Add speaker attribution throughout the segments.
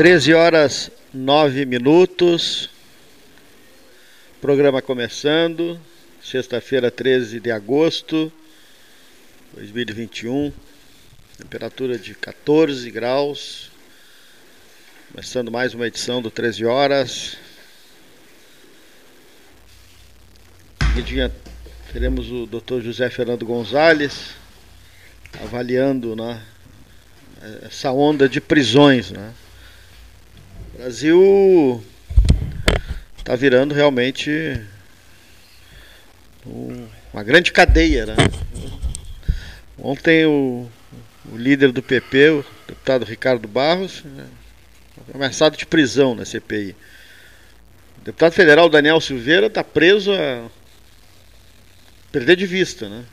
Speaker 1: 13 horas 9 minutos. Programa começando. Sexta-feira, 13 de agosto de 2021. Temperatura de 14 graus. Começando mais uma edição do 13 horas. Seguidinha teremos o Dr. José Fernando Gonzalez avaliando né, essa onda de prisões. Né? Brasil está virando realmente uma grande cadeia. Né? Ontem o, o líder do PP, o deputado Ricardo Barros, né, ameaçado de prisão na CPI. O deputado federal Daniel Silveira está preso a perder de vista, né?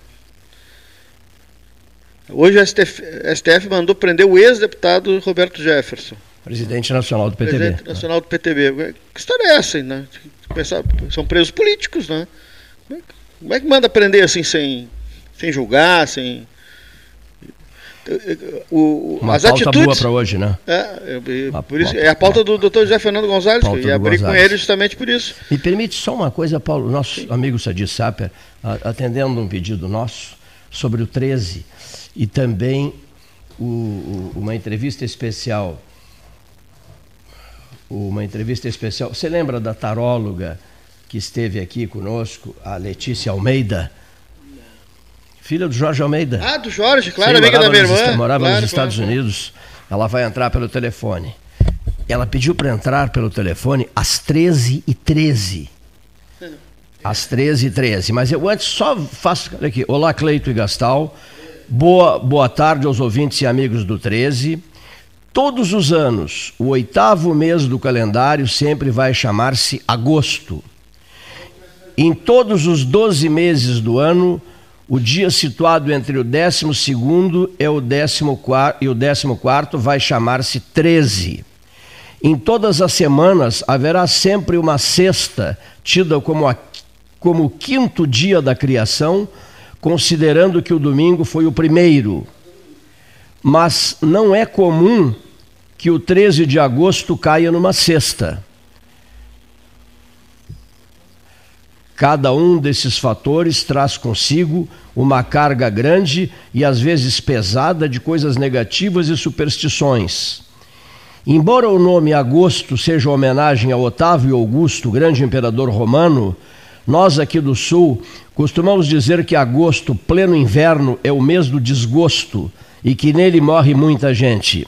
Speaker 1: Hoje o STF, STF mandou prender o ex-deputado Roberto Jefferson.
Speaker 2: Presidente nacional do PTB.
Speaker 1: Presidente nacional do PTB. Que história é essa, né? São presos políticos, né? Como é que manda prender assim sem, sem julgar, sem.
Speaker 2: O, Uma as pauta atitudes, boa para hoje, né?
Speaker 1: É, é, por isso, é a pauta do Dr. José Fernando Gonzalez, que eu ia abrir com ele justamente por isso.
Speaker 2: Me permite só uma coisa, Paulo, nosso Sim. amigo Sadi Saper, atendendo um pedido nosso sobre o 13 e também o, uma entrevista especial. Uma entrevista especial. Você lembra da taróloga que esteve aqui conosco, a Letícia Almeida? Filha do Jorge Almeida.
Speaker 1: Ah, do Jorge, claro, Sim, amiga da minha irmã.
Speaker 2: Morava
Speaker 1: claro,
Speaker 2: nos Estados claro. Unidos. Ela vai entrar pelo telefone. Ela pediu para entrar pelo telefone às 13h13. Às 13h13. Mas eu antes só faço. Olha aqui. Olá, Cleito e Gastal. Boa, boa tarde aos ouvintes e amigos do 13. Todos os anos, o oitavo mês do calendário sempre vai chamar-se agosto. Em todos os 12 meses do ano, o dia situado entre o 12 e o 14 e o 14 vai chamar-se 13. Em todas as semanas haverá sempre uma sexta, tida como, a, como o quinto dia da criação, considerando que o domingo foi o primeiro. Mas não é comum que o 13 de agosto caia numa sexta. Cada um desses fatores traz consigo uma carga grande e às vezes pesada de coisas negativas e superstições. Embora o nome Agosto seja homenagem a Otávio Augusto, grande imperador romano, nós aqui do Sul costumamos dizer que agosto, pleno inverno, é o mês do desgosto e que nele morre muita gente.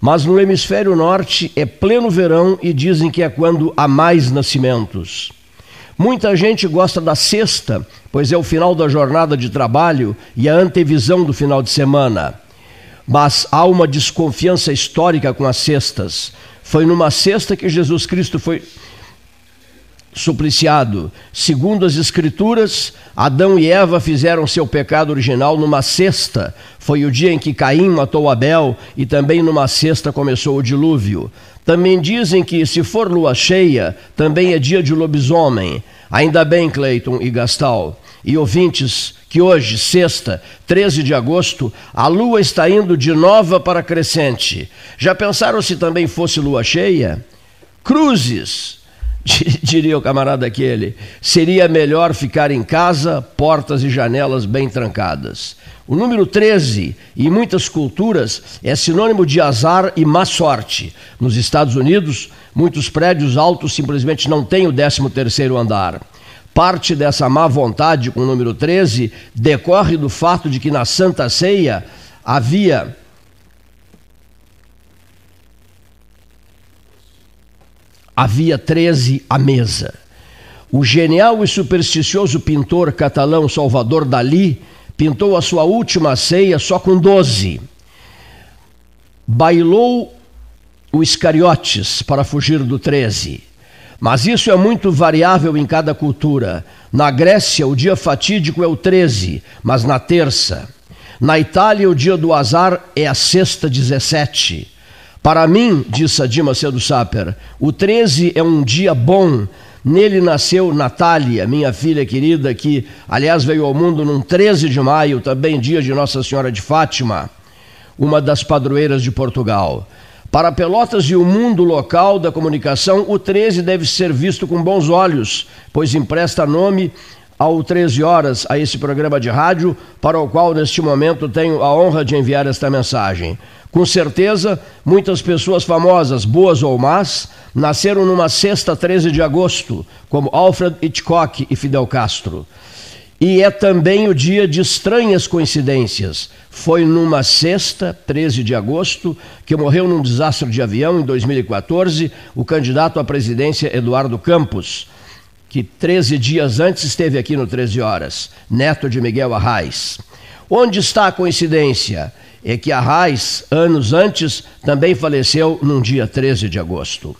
Speaker 2: Mas no hemisfério norte é pleno verão e dizem que é quando há mais nascimentos. Muita gente gosta da sexta, pois é o final da jornada de trabalho e a antevisão do final de semana. Mas há uma desconfiança histórica com as sextas. Foi numa sexta que Jesus Cristo foi supliciado. Segundo as Escrituras, Adão e Eva fizeram seu pecado original numa sexta. Foi o dia em que Caim matou Abel e também numa sexta começou o dilúvio. Também dizem que, se for lua cheia, também é dia de lobisomem. Ainda bem, Cleiton e Gastal. E ouvintes, que hoje, sexta, 13 de agosto, a lua está indo de nova para crescente. Já pensaram se também fosse lua cheia? Cruzes, diria o camarada aquele, seria melhor ficar em casa, portas e janelas bem trancadas. O número 13, em muitas culturas, é sinônimo de azar e má sorte. Nos Estados Unidos, muitos prédios altos simplesmente não têm o 13 terceiro andar. Parte dessa má vontade com o número 13 decorre do fato de que na Santa Ceia havia havia 13 à mesa. O genial e supersticioso pintor catalão Salvador Dalí pintou a sua última ceia só com 12. Bailou o Iscariotes para fugir do 13. Mas isso é muito variável em cada cultura. Na Grécia, o dia fatídico é o 13, mas na terça. Na Itália, o dia do azar é a sexta 17. Para mim, disse a Dima Cedo Saper, o 13 é um dia bom. Nele nasceu Natália, minha filha querida, que, aliás, veio ao mundo num 13 de maio, também dia de Nossa Senhora de Fátima, uma das padroeiras de Portugal. Para Pelotas e o mundo local da comunicação, o 13 deve ser visto com bons olhos, pois empresta nome ao 13 horas a esse programa de rádio, para o qual neste momento tenho a honra de enviar esta mensagem. Com certeza, muitas pessoas famosas, boas ou más, nasceram numa sexta 13 de agosto, como Alfred Hitchcock e Fidel Castro. E é também o dia de estranhas coincidências. Foi numa sexta, 13 de agosto, que morreu num desastre de avião em 2014 o candidato à presidência Eduardo Campos, que 13 dias antes esteve aqui no 13 Horas, neto de Miguel Arraes. Onde está a coincidência? É que Arraes, anos antes, também faleceu num dia 13 de agosto.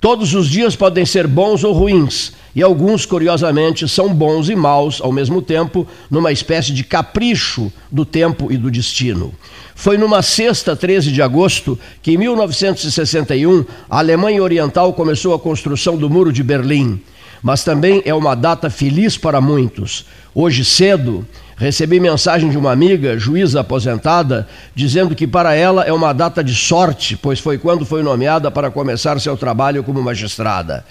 Speaker 2: Todos os dias podem ser bons ou ruins, e alguns, curiosamente, são bons e maus ao mesmo tempo, numa espécie de capricho do tempo e do destino. Foi numa sexta, 13 de agosto, que em 1961 a Alemanha Oriental começou a construção do Muro de Berlim. Mas também é uma data feliz para muitos. Hoje cedo, Recebi mensagem de uma amiga, juíza aposentada, dizendo que para ela é uma data de sorte, pois foi quando foi nomeada para começar seu trabalho como magistrada.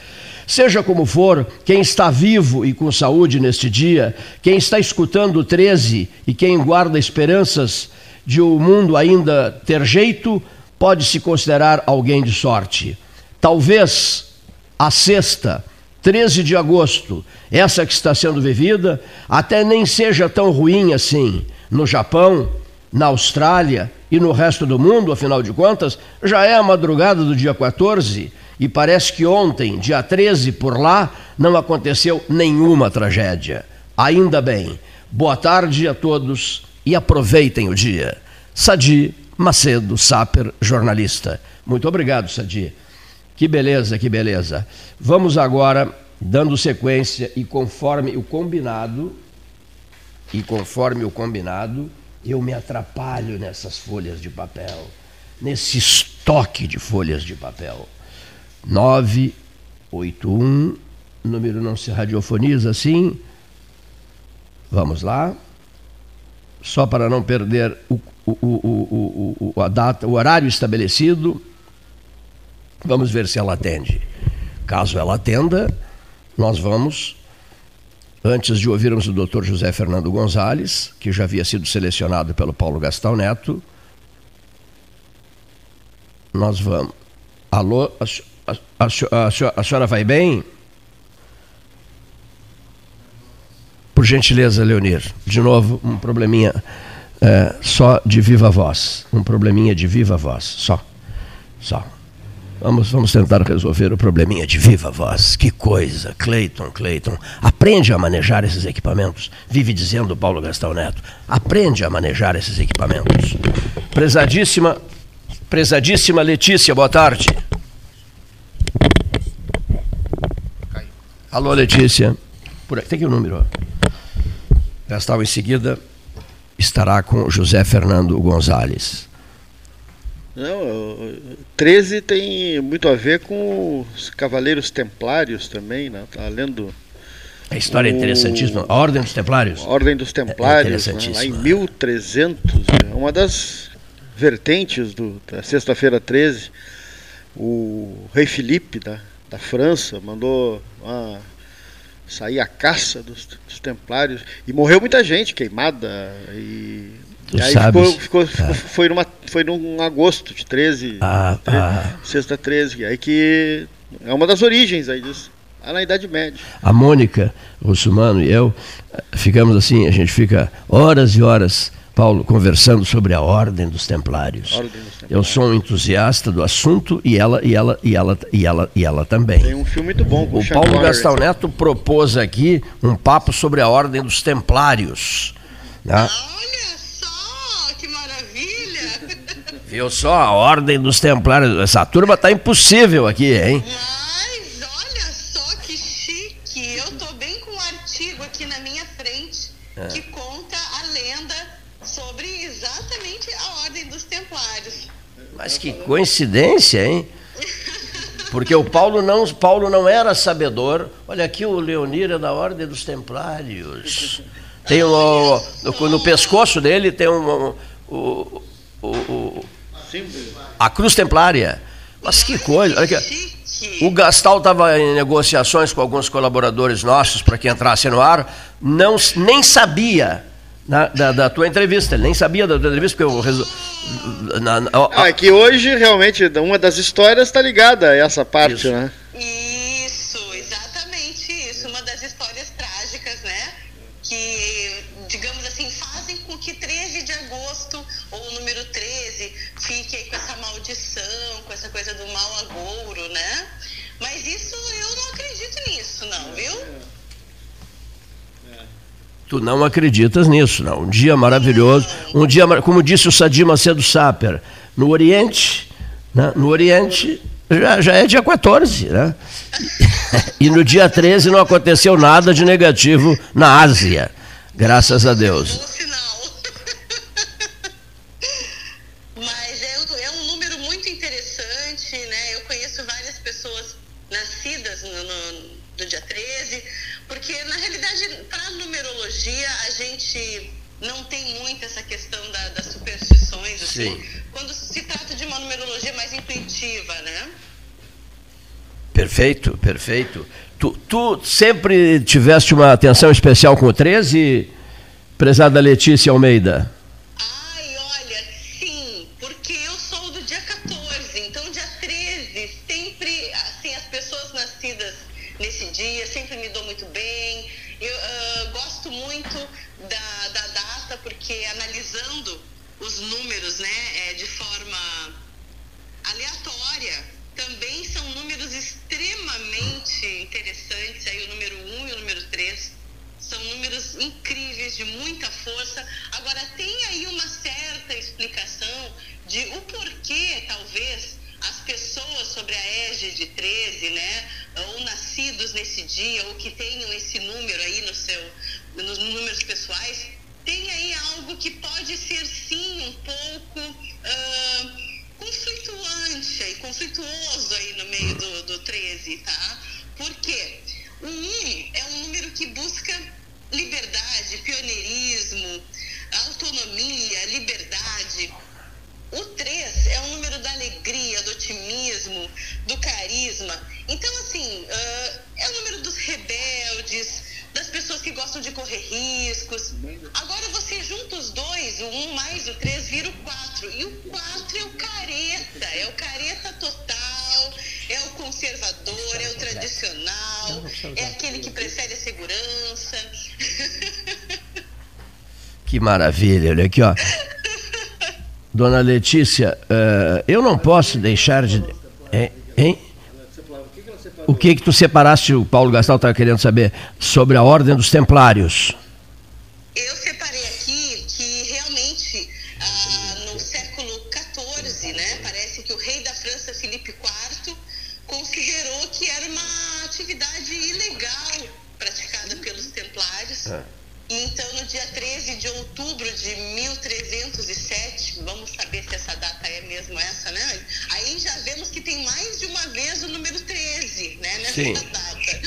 Speaker 2: Seja como for, quem está vivo e com saúde neste dia, quem está escutando o 13 e quem guarda esperanças de o mundo ainda ter jeito, pode se considerar alguém de sorte. Talvez a sexta 13 de agosto, essa que está sendo vivida, até nem seja tão ruim assim. No Japão, na Austrália e no resto do mundo, afinal de contas, já é a madrugada do dia 14 e parece que ontem, dia 13, por lá, não aconteceu nenhuma tragédia. Ainda bem. Boa tarde a todos e aproveitem o dia. Sadi Macedo Saper, jornalista. Muito obrigado, Sadi. Que beleza, que beleza. Vamos agora, dando sequência e conforme o combinado, e conforme o combinado, eu me atrapalho nessas folhas de papel, nesse estoque de folhas de papel. 981, número não se radiofoniza assim. Vamos lá. Só para não perder o, o, o, o, a data, o horário estabelecido. Vamos ver se ela atende. Caso ela atenda, nós vamos, antes de ouvirmos o doutor José Fernando Gonzalez, que já havia sido selecionado pelo Paulo Gastão Neto, nós vamos. Alô, a, a, a, a senhora vai bem? Por gentileza, Leonir, de novo, um probleminha é, só de viva voz. Um probleminha de viva voz, só. Só. Vamos, vamos tentar resolver o probleminha de viva voz. Que coisa, Cleiton, Cleiton. Aprende a manejar esses equipamentos. Vive dizendo Paulo Gastão Neto. Aprende a manejar esses equipamentos. Prezadíssima, prezadíssima Letícia, boa tarde. Alô, Letícia. Por aqui, tem aqui o número. Gastão em seguida estará com José Fernando Gonzalez.
Speaker 1: Não, 13 tem muito a ver com os Cavaleiros Templários também, né? Tá lendo.
Speaker 2: A história é o... é interessantíssima. A Ordem dos Templários.
Speaker 1: A Ordem dos Templários, é né? lá em 1300, é uma das vertentes do, da sexta-feira 13. O rei Felipe da, da França mandou uma, sair a caça dos, dos Templários e morreu muita gente queimada e
Speaker 2: Tu e aí sabes.
Speaker 1: Ficou, ficou, ah. foi, numa, foi num agosto de 13, ah, 13 ah. sexta 13, aí que é uma das origens aí disso. Lá na Idade Média.
Speaker 2: A Mônica Russumano e eu ficamos assim, a gente fica horas e horas, Paulo, conversando sobre a Ordem dos Templários. Ordem dos Templários. Eu sou um entusiasta do assunto e ela e ela e ela e ela e ela também.
Speaker 1: Tem um filme muito bom com
Speaker 2: o Paulo Gastão Neto propôs aqui um papo sobre a Ordem dos Templários. Né?
Speaker 3: Olha
Speaker 2: Viu só a ordem dos templários? Essa turma tá impossível aqui, hein?
Speaker 3: Mas olha só que chique. Eu tô bem com um artigo aqui na minha frente é. que conta a lenda sobre exatamente a ordem dos templários.
Speaker 2: Mas que coincidência, hein? Porque o Paulo não, Paulo não era sabedor. Olha aqui o Leonir é da ordem dos templários. Tem um, no, no pescoço dele tem um, um, um, um A Cruz Templária. Mas que coisa. Olha aqui. O Gastal estava em negociações com alguns colaboradores nossos para que entrasse no ar, não, nem sabia na, da, da, tua entrevista, ele nem sabia da tua entrevista, porque eu. Resu...
Speaker 1: Na, na, ah, é que hoje realmente uma das histórias está ligada a essa parte,
Speaker 3: Isso.
Speaker 1: né?
Speaker 3: Coisa do mal agouro, né? Mas isso eu não acredito nisso, não, viu?
Speaker 2: Tu não acreditas nisso, não. Um dia maravilhoso, um dia, como disse o Sadim Macedo Saper, no Oriente, né? no Oriente já, já é dia 14, né? E no dia 13 não aconteceu nada de negativo na Ásia, graças a Deus.
Speaker 3: Sim. Quando se trata de uma numerologia mais intuitiva, né?
Speaker 2: Perfeito, perfeito. Tu, tu sempre tiveste uma atenção especial com o 13, prezada Letícia Almeida?
Speaker 3: De o porquê, talvez, as pessoas sobre a égide 13, né, ou nascidos nesse dia, ou que tenham esse número aí no seu, nos números pessoais, tem aí algo que pode ser sim um pouco uh, conflituante e conflituoso aí no meio do, do 13, tá? Por quê? O 1 é um número que busca liberdade, pioneirismo, autonomia, liberdade. O 3 é o número da alegria, do otimismo, do carisma. Então, assim, uh, é o número dos rebeldes, das pessoas que gostam de correr riscos. Agora você junta os dois, o um mais o três, vira o quatro. E o quatro é o careta, é o careta total, é o conservador, é o tradicional, é aquele que prefere a segurança.
Speaker 2: Que maravilha, olha aqui, ó. Dona Letícia, uh, eu não posso deixar de. Hein? hein? O que que tu separaste, o Paulo Gastal estava querendo saber, sobre a Ordem dos Templários?
Speaker 3: Vemos que tem mais de uma vez o número 13, né? Nessa Sim. data.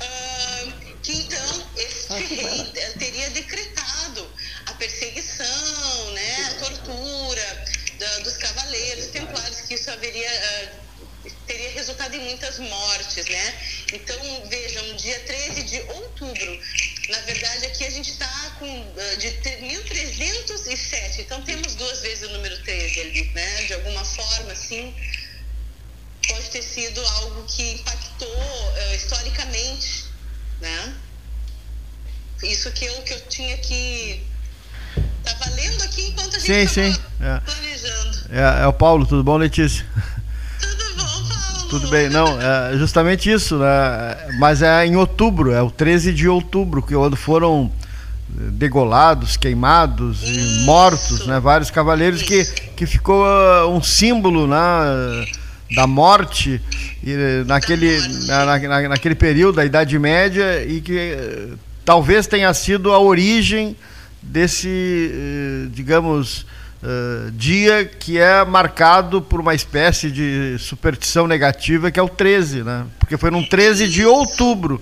Speaker 3: Uh, que então este rei teria decretado a perseguição, né? A tortura da, dos cavaleiros templários, que isso haveria. Uh, teria resultado em muitas mortes, né? Então, vejam, dia 13 de outubro, na verdade aqui a gente está com uh, de 1307, então temos duas vezes o número 13 ali, né? De alguma forma, assim, pode ter sido algo que impactou uh, historicamente, né? Isso que eu, que eu tinha que Tá lendo aqui enquanto a gente sim, sim. É. planejando.
Speaker 1: É, é o Paulo, tudo bom, Letícia? Tudo bem, não, é justamente isso, né? Mas é em outubro, é o 13 de outubro, que quando foram degolados, queimados e mortos, né? Vários cavaleiros que, que ficou uh, um símbolo né? Da morte e, naquele, na, na, naquele período da Idade Média e que uh, talvez tenha sido a origem desse, uh, digamos, dia que é marcado por uma espécie de superstição negativa, que é o 13, né? Porque foi num 13 de outubro.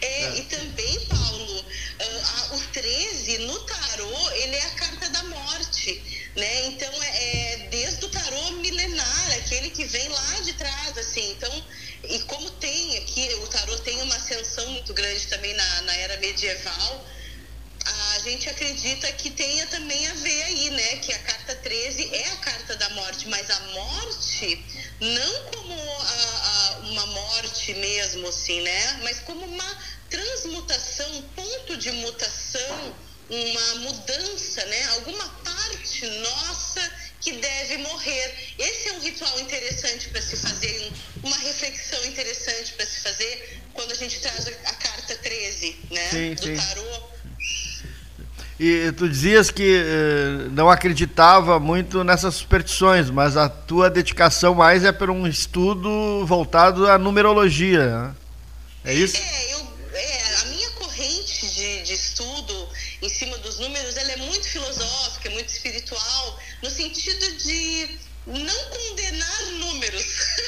Speaker 3: É, muito grande também na, na era medieval, a gente acredita que tenha também a ver aí, né? Que a carta 13 é a carta da morte, mas a morte não como a, a, uma morte mesmo, assim, né? Mas como uma transmutação, um ponto de mutação, uma mudança, né? Alguma parte nossa que deve morrer. Esse é um ritual interessante para se fazer, uma reflexão interessante para se fazer quando a gente traz a carta 13, né? Sim, do sim. tarô
Speaker 1: e tu dizias que eh, não acreditava muito nessas superstições, mas a tua dedicação mais é para um estudo voltado à numerologia. Né? É isso?
Speaker 3: É, eu, é, a minha corrente de, de estudo em cima dos números ela é muito filosófica, muito espiritual, no sentido de não condenar números,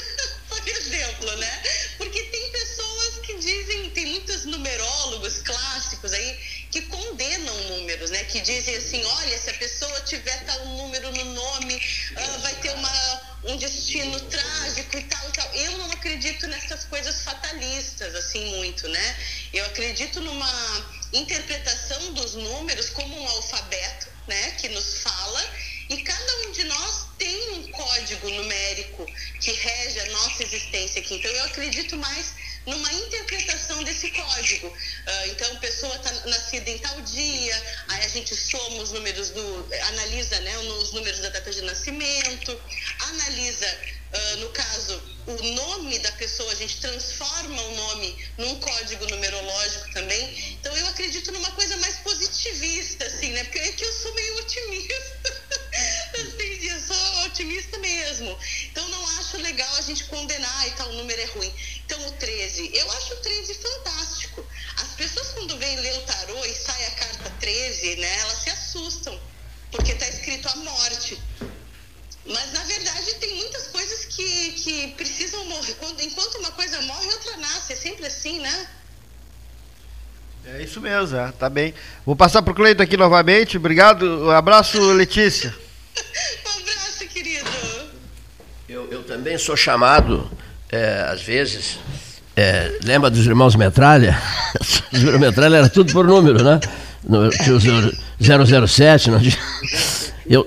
Speaker 3: por exemplo, né? Porque tem pessoas que dizem, tem muitos numerólogos clássicos aí que condenam números, né? Que dizem assim, olha, se a pessoa tiver tal número no nome, uh, vai ter uma, um destino trágico e tal e tal. Eu não acredito nessas coisas fatalistas, assim, muito, né? Eu acredito numa interpretação dos números como um alfabeto, né? Que nos fala e cada um de nós tem um código numérico que rege a nossa existência aqui. Então eu acredito mais numa interpretação desse código. Uh, então, pessoa está nascida em tal dia, aí a gente soma os números do. analisa né, os números da data de nascimento, analisa, uh, no caso, o nome da pessoa, a gente transforma o nome num código numerológico também. Então, eu acredito numa coisa mais positivista, assim, né? Porque é que eu sou meio otimista. assim, eu sou otimista mesmo. Então, não acho legal a gente condenar e tal, o número é ruim. Então, o 13, eu acho o 13 fantástico. As pessoas, quando vêm ler o tarô e sai a carta 13, né, elas se assustam, porque está escrito a morte. Mas, na verdade, tem muitas coisas que, que precisam morrer. Quando, enquanto uma coisa morre, outra nasce. É sempre assim, né?
Speaker 1: É isso mesmo, é. tá bem. Vou passar para o Cleito aqui novamente. Obrigado. Um abraço, Letícia.
Speaker 3: um abraço, querido.
Speaker 2: Eu, eu também sou chamado é, às vezes, é, lembra dos irmãos Metralha? Os irmãos Metralha era tudo por número, né? No, tinha o 007, não eu,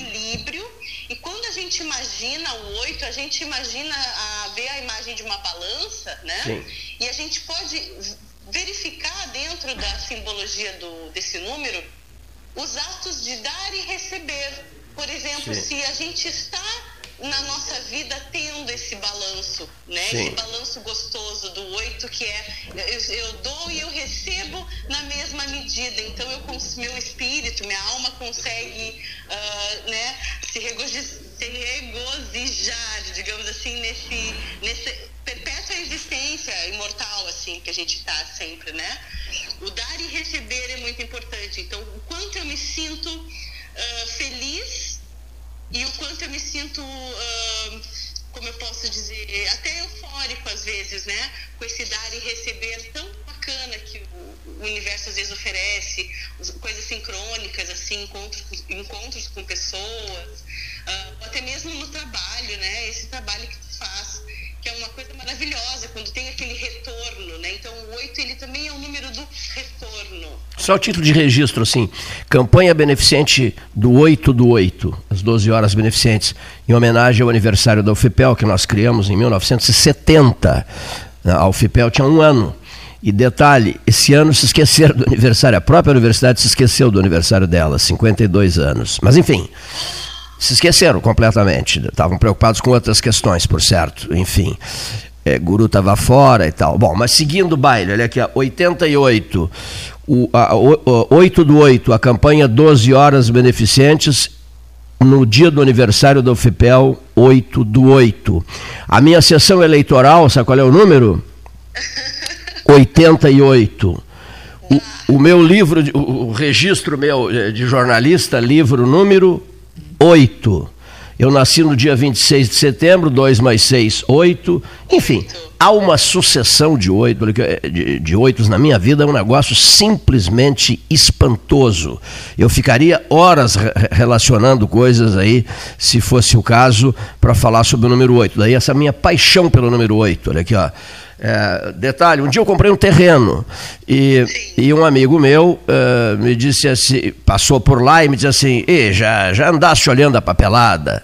Speaker 3: gente imagina a, ver a imagem de uma balança, né? Sim. E a gente pode verificar dentro da simbologia do, desse número os atos de dar e receber. Por exemplo, Sim. se a gente está na nossa vida tendo esse balanço, né? Sim. Esse balanço gostoso do oito que é eu, eu, dou e eu recebo na mesma medida. Então eu meu espírito, minha alma consegue, uh, né? Se regozijar regozijar, digamos assim, nesse, nesse perpétua existência imortal, assim, que a gente está sempre, né? O dar e receber é muito importante. Então, o quanto eu me sinto uh, feliz e o quanto eu me sinto, uh, como eu posso dizer, até eufórico às vezes, né? Com esse dar e receber tão bacana que o, universo às vezes oferece, coisas sincrônicas, assim, encontros, encontros com pessoas uh, até mesmo no trabalho, né? Esse trabalho que tu faz, que é uma coisa maravilhosa quando tem aquele retorno, né? Então o 8 ele também é o número do retorno.
Speaker 2: Só o título de registro, assim, campanha beneficente do 8 do 8, as 12 horas beneficentes, em homenagem ao aniversário da UFPEL, que nós criamos em 1970. A UFPEL tinha um ano. E detalhe, esse ano se esqueceram do aniversário, a própria universidade se esqueceu do aniversário dela, 52 anos. Mas enfim, se esqueceram completamente. Estavam preocupados com outras questões, por certo. Enfim, é, Guru estava fora e tal. Bom, mas seguindo o baile, olha aqui, 88, o, a, o, 8 do 8, a campanha 12 horas beneficentes no dia do aniversário da UFPEL, 8 do 8. A minha sessão eleitoral, sabe qual é o número? 88. O, O meu livro, o, registro meu eh, de jornalista, livro número 8. Eu nasci no dia 26 de setembro, 2 mais 6, 8. Enfim, há uma sucessão de oito, de, de oitos na minha vida, é um negócio simplesmente espantoso. Eu ficaria horas relacionando coisas aí, se fosse o caso, para falar sobre o número 8. Daí essa minha paixão pelo número 8. Olha aqui, ó. É, detalhe, um dia eu comprei um terreno e, e um amigo meu uh, me disse assim, passou por lá e me disse assim, e já, já andaste olhando a papelada?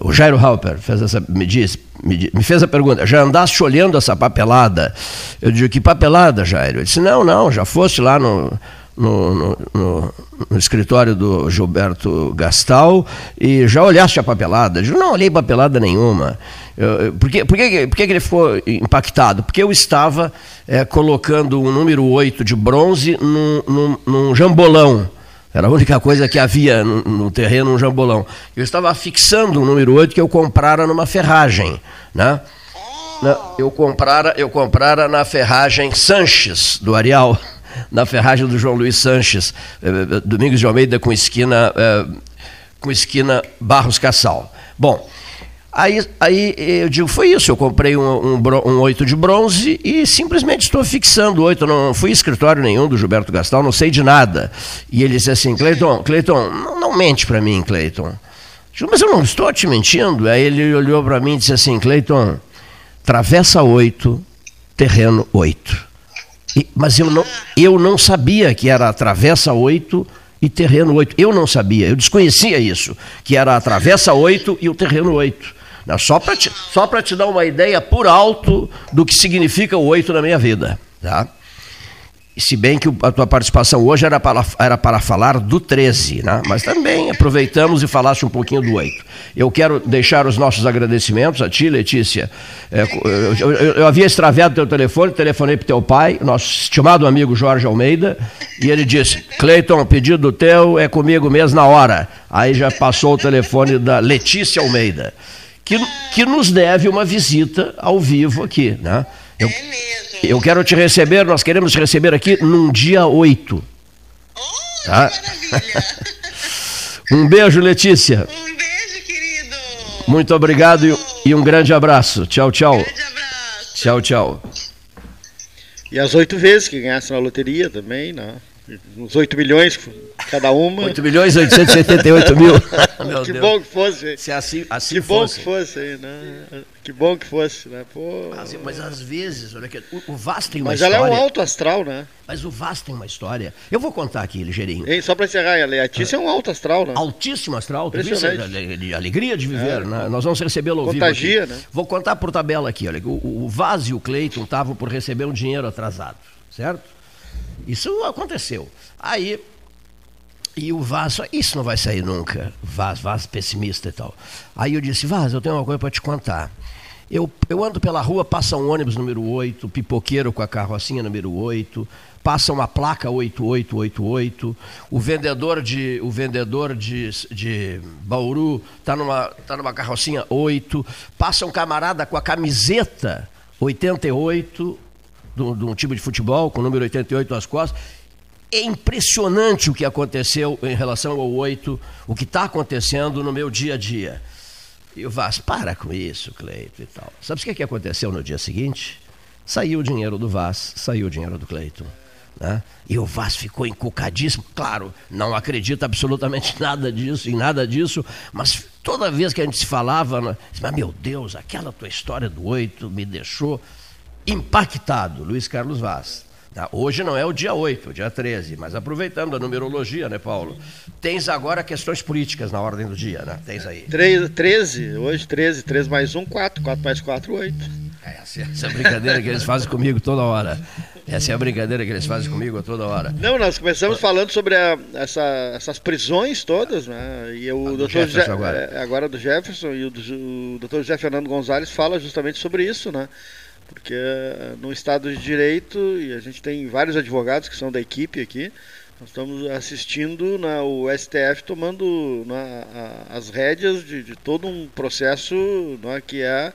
Speaker 2: O Jairo Halper fez essa, me, disse, me, me, fez a pergunta, já andaste olhando essa papelada? Eu disse, que papelada, Jairo? Ele disse, não, não, já foste lá no, no, no, no, no, escritório do Gilberto Gastal e já olhaste a papelada? Eu não olhei papelada nenhuma. Eu, por que, por, que, por que ele ficou impactado? Porque eu estava é, colocando o número 8 de bronze num, num, num jambolão. Era a única coisa que havia no, no, terreno, um jambolão. Eu estava fixando o número 8 que eu comprara numa ferragem. Né? Eu comprara, eu comprara na ferragem Sanches, do Arial, na ferragem do João Luiz Sanches, eh, eh, Domingos de Almeida com esquina, eh, com esquina Barros Cassal. Bom, Aí, aí eu digo, foi isso, eu comprei um, um, um 8 de bronze e simplesmente estou fixando o 8, não fui escritório nenhum do Gilberto Gastal, não sei de nada. E ele disse assim, Cleiton, Cleiton, não, não mente para mim, Cleiton. Digo, mas eu não estou te mentindo. Aí ele olhou para mim e disse assim, Cleiton, travessa 8, terreno 8. Mas eu não, eu não sabia que era travessa 8 e terreno 8. Eu não sabia, eu desconhecia isso, que era a travessa 8 e o terreno 8. Só para te, te dar uma ideia por alto do que significa o oito na minha vida. Tá? Se bem que a tua participação hoje era para, era para falar do 13, né? mas também aproveitamos e falaste um pouquinho do 8. Eu quero deixar os nossos agradecimentos a ti, Letícia. É, eu, eu, eu, havia extraviado teu telefone, telefonei para teu pai, nosso estimado amigo Jorge Almeida, e ele disse: Cleiton, pedido teu é comigo mesmo na hora. Aí já passou o telefone da Letícia Almeida que, que nos deve uma visita ao vivo aqui. Né? Eu, é mesmo. Eu quero te receber, nós queremos te receber aqui num dia 8.
Speaker 3: Oh, tá? maravilha!
Speaker 2: um beijo, Letícia.
Speaker 3: Um beijo, querido.
Speaker 2: Muito obrigado oh. e, um grande abraço. Tchau, tchau. Um
Speaker 3: grande abraço.
Speaker 2: Tchau, tchau.
Speaker 1: E as oito vezes que ganhasse na loteria também, né? Uns 8 milhões cada uma.
Speaker 2: 8 milhões e 878 mil.
Speaker 1: Que Deus. bom que fosse.
Speaker 2: Se assim, assim
Speaker 1: que
Speaker 2: fosse.
Speaker 1: bom que fosse, né? Que bom que fosse, né? Pô.
Speaker 2: Mas, mas às vezes, olha aqui, o, o Vaz tem
Speaker 1: uma
Speaker 2: mas história.
Speaker 1: Mas ela é um alto astral, né?
Speaker 2: Mas o Vaz tem uma história. Eu vou contar aqui, ligeirinho.
Speaker 1: Ei, só para encerrar, a Letícia é um alto astral, né?
Speaker 2: Altíssimo astral. a alegria de viver, é. né? Nós vamos recebê-lo ao vivo.
Speaker 1: Contagia, né?
Speaker 2: Vou contar por tabela aqui, olha. O, o Vaz e o Cleiton estavam por receber um dinheiro atrasado, certo? Isso aconteceu. Aí, e o Vaz, isso não vai sair nunca, Vaz, Vaz pessimista e tal. Aí eu disse, Vaz, eu tenho uma coisa para te contar. Eu, eu ando pela rua, passa um ônibus número 8, pipoqueiro com a carrocinha número 8, passa uma placa 8888, o vendedor de, o vendedor de, de Bauru está numa, tá numa carrocinha 8, passa um camarada com a camiseta 88, de um time de futebol, com o número 88 nas costas, é impressionante o que aconteceu em relação ao 8, o que está acontecendo no meu dia a dia. E o Vaz, para com isso, Cleito e tal. Sabe o que, que aconteceu no dia seguinte? Saiu o dinheiro do Vaz, saiu o dinheiro do Cleito. Né? E o Vaz ficou encucadíssimo. Claro, não acredita absolutamente nada disso, em nada disso, mas toda vez que a gente se falava, né, mas meu Deus, aquela tua história do oito me deixou impactado. Luiz Carlos Vaz. Tá? Hoje não é o dia 8, é o dia 13, mas aproveitando a numerologia, né, Paulo? Tens agora questões políticas na ordem do dia, né? Tens aí.
Speaker 1: 3, 13, hoje 13, 3 mais 1, 4, 4 mais 4, 8.
Speaker 2: É, essa, essa é a brincadeira que eles fazem comigo toda hora. Essa é a brincadeira que eles fazem comigo toda hora.
Speaker 1: Não, nós começamos falando sobre a, essa, essas prisões todas, né? E o doutor Jefferson Je agora. É, agora do Jefferson e o, o doutor José Fernando Gonzalez fala justamente sobre isso, né? Porque eh, no Estado de Direito, e a gente tem vários advogados que são da equipe aqui, nós estamos assistindo na, o STF tomando na, a, as rédeas de, de, todo um processo é, que é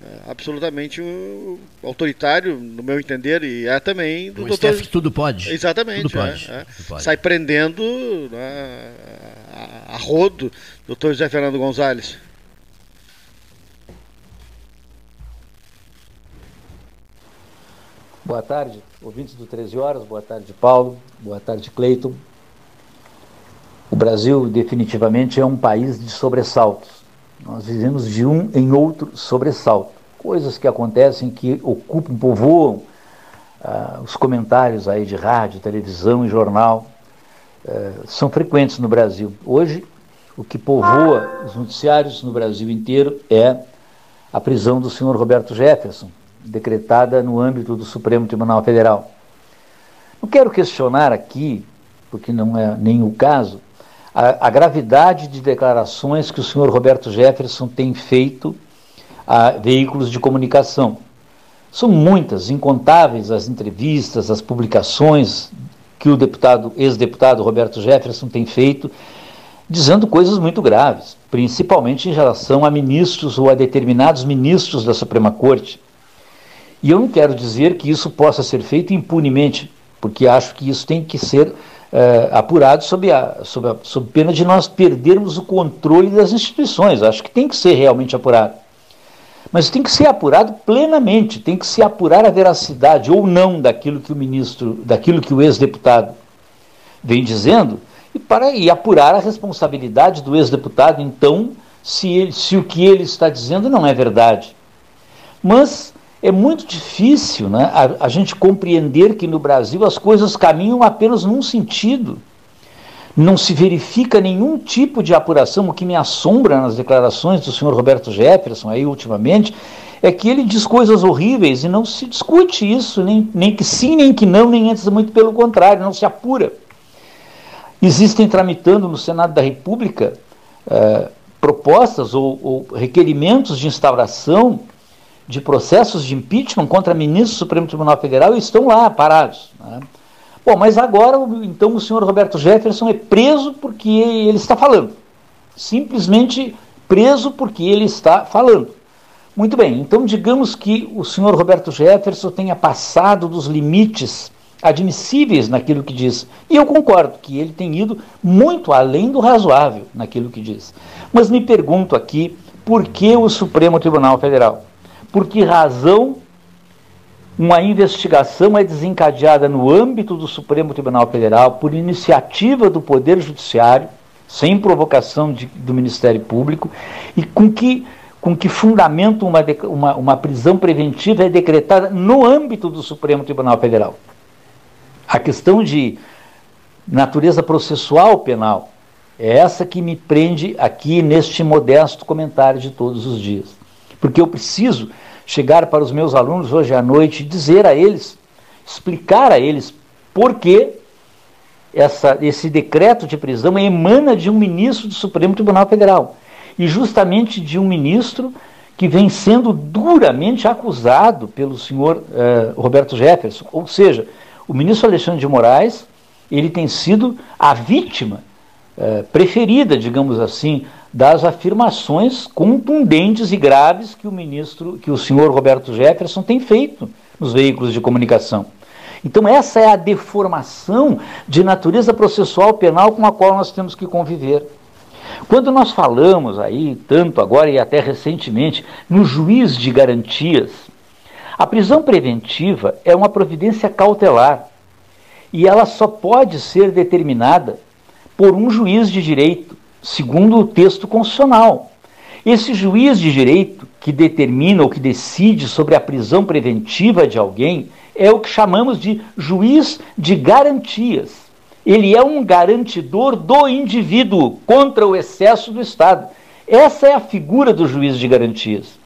Speaker 1: é, absolutamente autoritário, no meu entender, e é também
Speaker 2: do um doutor... que tudo pode.
Speaker 1: Exatamente.
Speaker 2: Tudo
Speaker 1: é,
Speaker 2: pode,
Speaker 1: é.
Speaker 2: tudo pode.
Speaker 1: Sai prendendo né, a, a rodo doutor José Fernando Gonzalez.
Speaker 4: Boa tarde, ouvintes do 13 Horas, boa tarde, Paulo, boa tarde, Cleiton. O Brasil definitivamente é um país de sobressaltos nós vivemos de um em outro sobressalto. Coisas que acontecem que ocupam, povoam ah, os comentários aí de rádio, televisão e jornal. Eh, são frequentes no Brasil. Hoje, o que povoa os noticiários no Brasil inteiro é a prisão do senhor Roberto Jefferson, decretada no âmbito do Supremo Tribunal Federal. Não quero questionar aqui, porque não é nem o caso, a, a gravidade de declarações que o senhor Roberto Jefferson tem feito a veículos de comunicação. São muitas, incontáveis as entrevistas, as publicações que o deputado, ex-deputado Roberto Jefferson tem feito, dizendo coisas muito graves, principalmente em relação a ministros ou a determinados ministros da Suprema Corte. E eu não quero dizer que isso possa ser feito impunemente, porque acho que isso tem que ser é, apurado sob, a, sob, a, sob pena de nós perdermos o controle das instituições. Acho que tem que ser realmente apurado. Mas tem que ser apurado plenamente, tem que se apurar a veracidade ou não daquilo que o ministro, daquilo que o ex-deputado vem dizendo, e para e apurar a responsabilidade do ex-deputado, então, se, ele, se o que ele está dizendo não é verdade. Mas é muito difícil né, a, a, gente compreender que no Brasil as coisas caminham apenas num sentido. Não se verifica nenhum tipo de apuração. O que me assombra nas declarações do senhor Roberto Jefferson, aí ultimamente, é que ele diz coisas horríveis e não se discute isso, nem, nem que sim, nem que não, nem antes, muito pelo contrário, não se apura. Existem tramitando no Senado da República eh, propostas ou, ou requerimentos de instauração de processos de impeachment contra ministros do Supremo Tribunal Federal estão lá parados. Né? Bom, mas agora então o senhor Roberto Jefferson é preso porque ele está falando. Simplesmente preso porque ele está falando. Muito bem, então digamos que o senhor Roberto Jefferson tenha passado dos limites admissíveis naquilo que diz. E eu concordo que ele tem ido muito além do razoável naquilo que diz. Mas me pergunto aqui por que o Supremo Tribunal Federal? Por que razão uma investigação é desencadeada no âmbito do Supremo Tribunal Federal por iniciativa do Poder Judiciário, sem provocação de, do Ministério Público, e com que, com que fundamento uma, uma, uma prisão preventiva é decretada no âmbito do Supremo Tribunal Federal. A questão de natureza processual penal é essa que me prende aqui neste modesto comentário de todos os dias. Porque eu preciso chegar para os meus alunos hoje à noite e dizer a eles, explicar a eles por que essa, esse decreto de prisão emana de um ministro do Supremo Tribunal Federal. E justamente de um ministro que vem sendo duramente acusado pelo senhor eh, Roberto Jefferson. Ou seja, o ministro Alexandre de Moraes ele tem sido a vítima eh, preferida, digamos assim, das afirmações contundentes e graves que o ministro, que o senhor Roberto Jefferson tem feito nos veículos de comunicação. Então essa é a deformação de natureza processual penal com a qual nós temos que conviver. Quando nós falamos aí, tanto agora e até recentemente, no juiz de garantias, a prisão preventiva é uma providência cautelar e ela só pode ser determinada por um juiz de direito segundo o texto constitucional. Esse juiz de direito que determina ou que decide sobre a prisão preventiva de alguém é o que chamamos de juiz de garantias. Ele é um garantidor do indivíduo contra o excesso do Estado. Essa é a figura do juiz de garantias.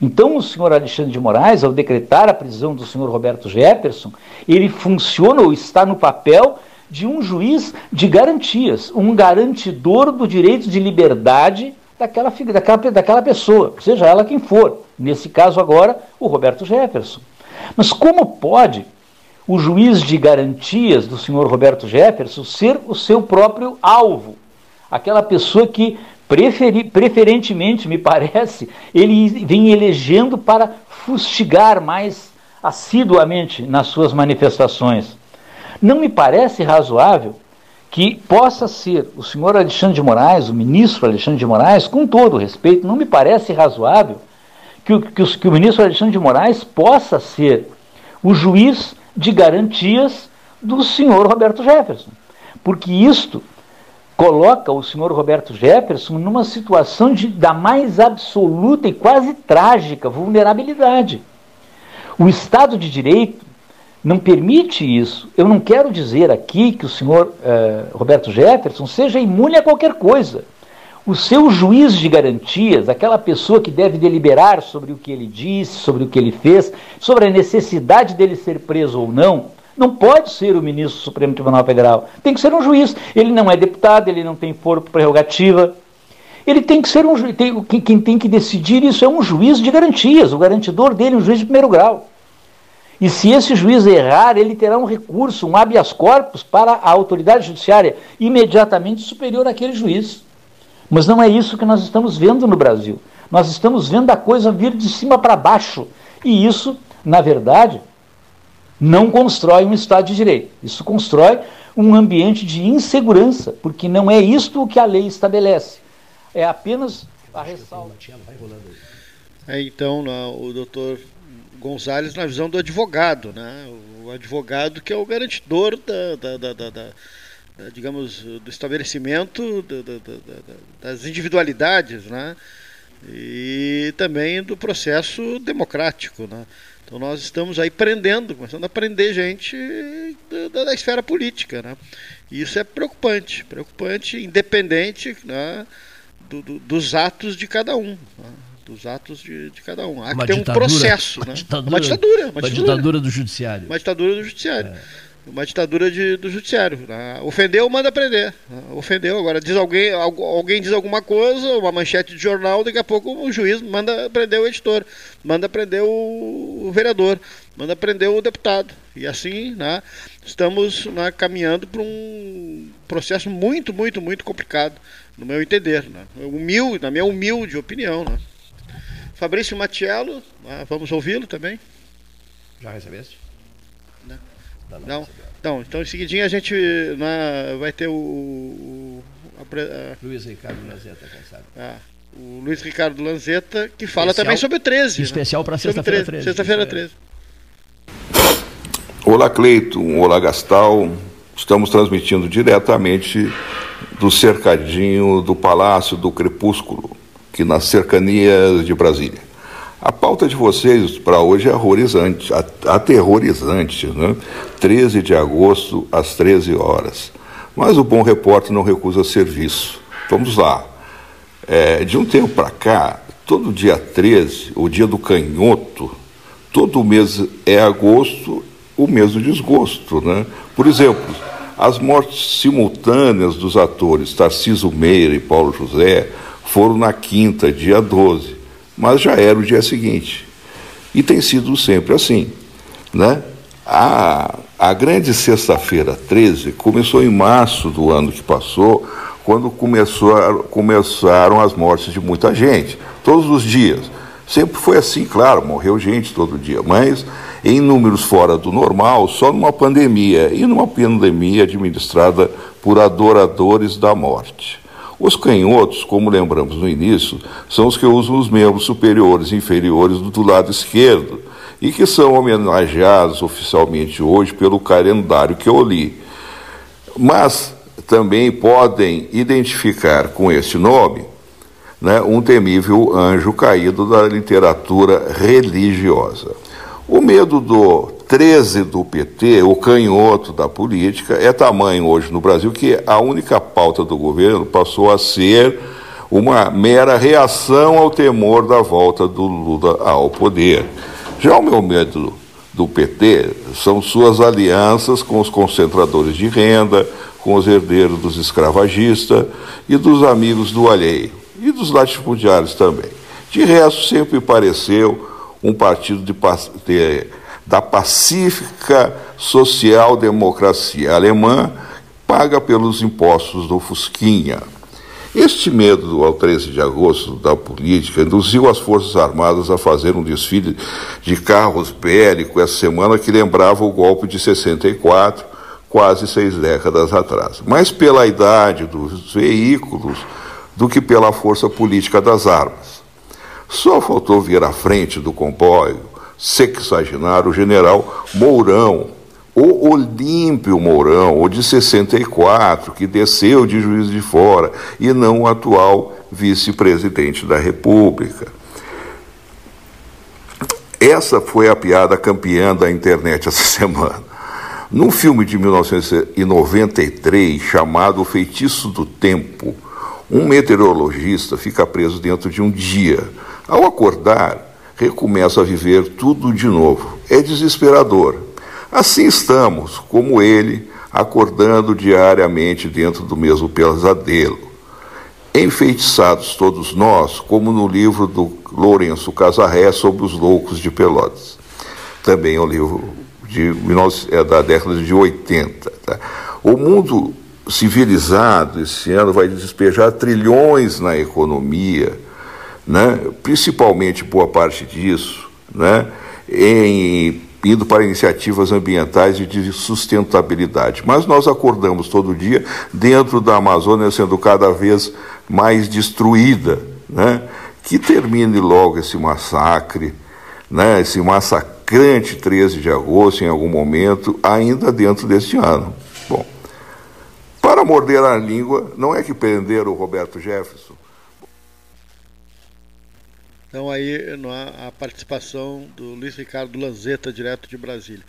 Speaker 4: Então, o senhor Alexandre de Moraes, ao decretar a prisão do senhor Roberto Jefferson, ele funciona ou está no papel de um juiz de garantias, um garantidor do direito de liberdade daquela, daquela, daquela pessoa, seja ela quem for. Nesse caso agora, o Roberto Jefferson. Mas como pode o juiz de garantias do senhor Roberto Jefferson ser o seu próprio alvo? Aquela pessoa que preferi, preferentemente, me parece, ele vem elegendo para fustigar mais assiduamente nas suas manifestações. Não me parece razoável que possa ser o senhor Alexandre de Moraes, o ministro Alexandre de Moraes, com todo o respeito, não me parece razoável que o, que, o, que o ministro Alexandre de Moraes possa ser o juiz de garantias do senhor Roberto Jefferson. Porque isto coloca o senhor Roberto Jefferson numa situação de, da mais absoluta e quase trágica vulnerabilidade. O Estado de Direito não permite isso. Eu não quero dizer aqui que o senhor eh, Roberto Jefferson seja imune a qualquer coisa o seu juiz de garantias, aquela pessoa que deve deliberar sobre o que ele disse, sobre o que ele fez, sobre a necessidade dele ser preso ou não, não pode ser o ministro do Supremo Tribunal Federal. Tem que ser um juiz. Ele não é deputado, ele não tem foro prerrogativa. Ele tem que ser um juiz. Quem tem que decidir isso é um juiz de garantias, o garantidor dele, um juiz de primeiro grau. E se esse juiz errar, ele terá um recurso, um habeas corpus para a autoridade judiciária imediatamente superior àquele juiz. Mas não é isso que nós estamos vendo no Brasil. Nós estamos vendo a coisa vir de cima para baixo. E isso, na verdade, não constrói um Estado de Direito. Isso constrói um ambiente de insegurança, porque não é isto o que a lei estabelece. É apenas a ressalva.
Speaker 1: É, então, o doutor Gonzalez na visão do advogado, né? o advogado que é o garantidor da, da, da, da eh, digamos, do estabelecimento do, do, do, das individualidades, né? E também do processo democrático, né? Então nós estamos aí prendendo, começando a prender gente da, da esfera política, né? E isso é preocupante, preocupante, independente né, do, do, dos atos de cada um. Né? Dos atos de, de, cada um. Há uma que ter um processo,
Speaker 2: uma
Speaker 1: né?
Speaker 2: Ditadura, uma ditadura. Uma, uma ditadura, ditadura do judiciário.
Speaker 1: Uma ditadura do judiciário. É uma ditadura de, do judiciário. Né? Ofendeu, manda prender. Né? Ofendeu, agora diz alguém, alguém diz alguma coisa, uma manchete de jornal, daqui a pouco o juiz manda prender o editor, manda prender o, o vereador, manda prender o deputado. E assim, né, estamos né, caminhando para um processo muito, muito, muito complicado, no meu entender. Né? Humilde, na minha humilde opinião. Né? Fabrício Matiello, né, vamos ouvi-lo também.
Speaker 2: Já recebeste?
Speaker 1: Não, não, então em seguidinho a gente né, vai ter o. o
Speaker 2: a, a, Luiz Ricardo Lanzetta, quem sabe?
Speaker 1: Ah, o Luiz Ricardo Lanzetta, que fala especial, também sobre o 13.
Speaker 2: Especial né? para sexta-feira 13.
Speaker 1: Sexta-feira 13.
Speaker 5: Olá, Cleiton. Olá, Gastal. Estamos transmitindo diretamente do cercadinho do Palácio do Crepúsculo, que nas cercanias de Brasília. A pauta de vocês para hoje é aterrorizante, aterrorizante, né? 13 de agosto, às 13 horas. Mas o bom repórter não recusa serviço. Vamos lá. É, de um tempo para cá, todo dia 13, o dia do canhoto, todo mês é agosto, o mês do desgosto. Né? Por exemplo, as mortes simultâneas dos atores Tarciso Meira e Paulo José foram na quinta, dia 12 mas já era o dia seguinte. E tem sido sempre assim. Né? A, a grande sexta-feira 13 começou em março do ano que passou, quando começou, começaram as mortes de muita gente, todos os dias. Sempre foi assim, claro, morreu gente todo dia, mas em números fora do normal, só numa pandemia, e numa pandemia administrada por adoradores da morte. Os canhotos, como lembramos no início, são os que usam os membros superiores e inferiores do lado esquerdo e que são homenageados oficialmente hoje pelo calendário que eu li. Mas também podem identificar com esse nome né, um temível anjo caído da literatura religiosa. O medo do 13 do PT, o canhoto da política, é tamanho hoje no Brasil que a única pauta do governo passou a ser uma mera reação ao temor da volta do Lula ao poder. Já o meu medo do PT são suas alianças com os concentradores de renda, com os herdeiros dos escravagistas e dos amigos do alheio, e dos latifundiários também. De resto, sempre pareceu um partido de, de, da pacífica social-democracia alemã, paga pelos impostos do Fusquinha. Este medo ao 13 de agosto da política induziu as Forças Armadas a fazer um desfile de carros bélicos essa semana que lembrava o golpe de 64, quase seis décadas atrás. Mais pela idade dos veículos do que pela força política das armas. Só faltou vir à frente do comboio, sexagenário, general Mourão, o Olímpio Mourão, o de 64, que desceu de juiz de fora, e não o atual vice-presidente da República. Essa foi a piada campeã da internet essa semana. Num filme de 1993 chamado O Feitiço do Tempo, um meteorologista fica preso dentro de um dia. Ao acordar, recomeça a viver tudo de novo. É desesperador. Assim estamos, como ele, acordando diariamente dentro do mesmo pesadelo. Enfeitiçados todos nós, como no livro do Lourenço Casarré sobre os loucos de Pelotas. Também é um livro de, é da década de 80. Tá? O mundo civilizado esse ano vai despejar trilhões na economia, né? principalmente boa parte disso, né? em indo para iniciativas ambientais e de sustentabilidade. Mas nós acordamos todo dia dentro da Amazônia sendo cada vez mais destruída, né? Que termine logo esse massacre, né? Esse massacrante 13 de agosto em algum momento, ainda dentro deste ano. Bom, para morder a língua, não é que prenderam o Roberto Jefferson
Speaker 1: então aí a participação do Luiz Ricardo Lanzetta, direto de Brasília.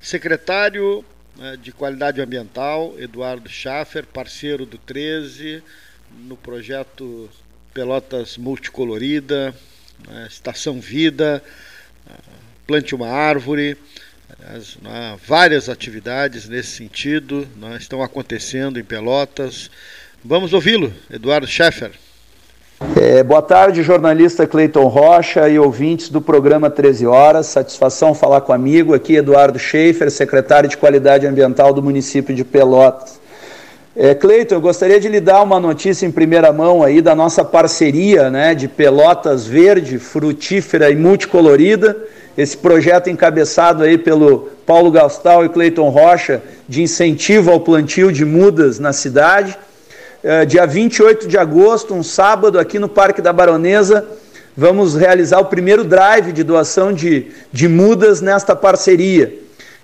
Speaker 1: Secretário né, de Qualidade Ambiental, Eduardo Schaffer, parceiro do 13, no projeto Pelotas Multicolorida, né, Estação Vida, Plante uma Árvore, as, né, várias atividades nesse sentido né, estão acontecendo em Pelotas. Vamos ouvi-lo, Eduardo Schaffer.
Speaker 6: É, boa tarde, jornalista Cleiton Rocha e ouvintes do programa 13 Horas. Satisfação falar com amigo aqui, Eduardo Schaefer, secretário de Qualidade Ambiental do município de Pelotas. É, Cleiton, eu gostaria de lhe dar uma notícia em primeira mão aí da nossa parceria né, de Pelotas Verde, frutífera e multicolorida. Esse projeto encabeçado aí pelo Paulo Gastal e Cleiton Rocha de incentivo ao plantio de mudas na cidade é, dia 28 de agosto, um sábado, aqui no Parque da Baronesa, vamos realizar o primeiro drive de doação de, de mudas nesta parceria.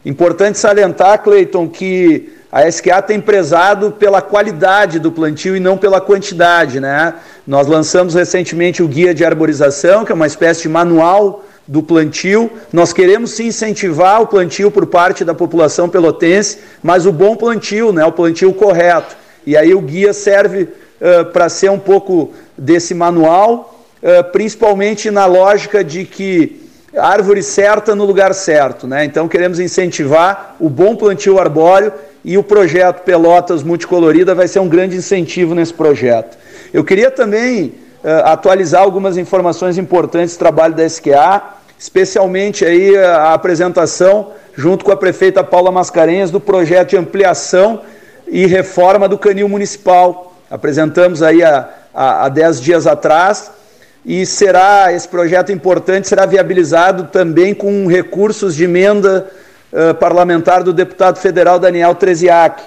Speaker 6: Importante salientar, Cleiton, que a SQA tem prezado pela qualidade do plantio e não pela quantidade. Né? Nós lançamos recentemente o Guia de Arborização, que é uma espécie de manual do plantio. Nós queremos sim incentivar o plantio por parte da população pelotense, mas o bom plantio, né? o plantio correto. E aí o guia serve uh, para ser um pouco desse manual, uh, principalmente na lógica de que árvore certa no lugar certo. Né? Então queremos incentivar o bom plantio arbóreo e o projeto Pelotas Multicolorida vai ser um grande incentivo nesse projeto. Eu queria também uh, atualizar algumas informações importantes do trabalho da SQA, especialmente aí a apresentação junto com a prefeita Paula Mascarenhas do projeto de ampliação e reforma do canil municipal. Apresentamos aí há, há, há dez dias atrás e será esse projeto importante será viabilizado também com recursos de emenda uh, parlamentar do deputado federal Daniel Treziak.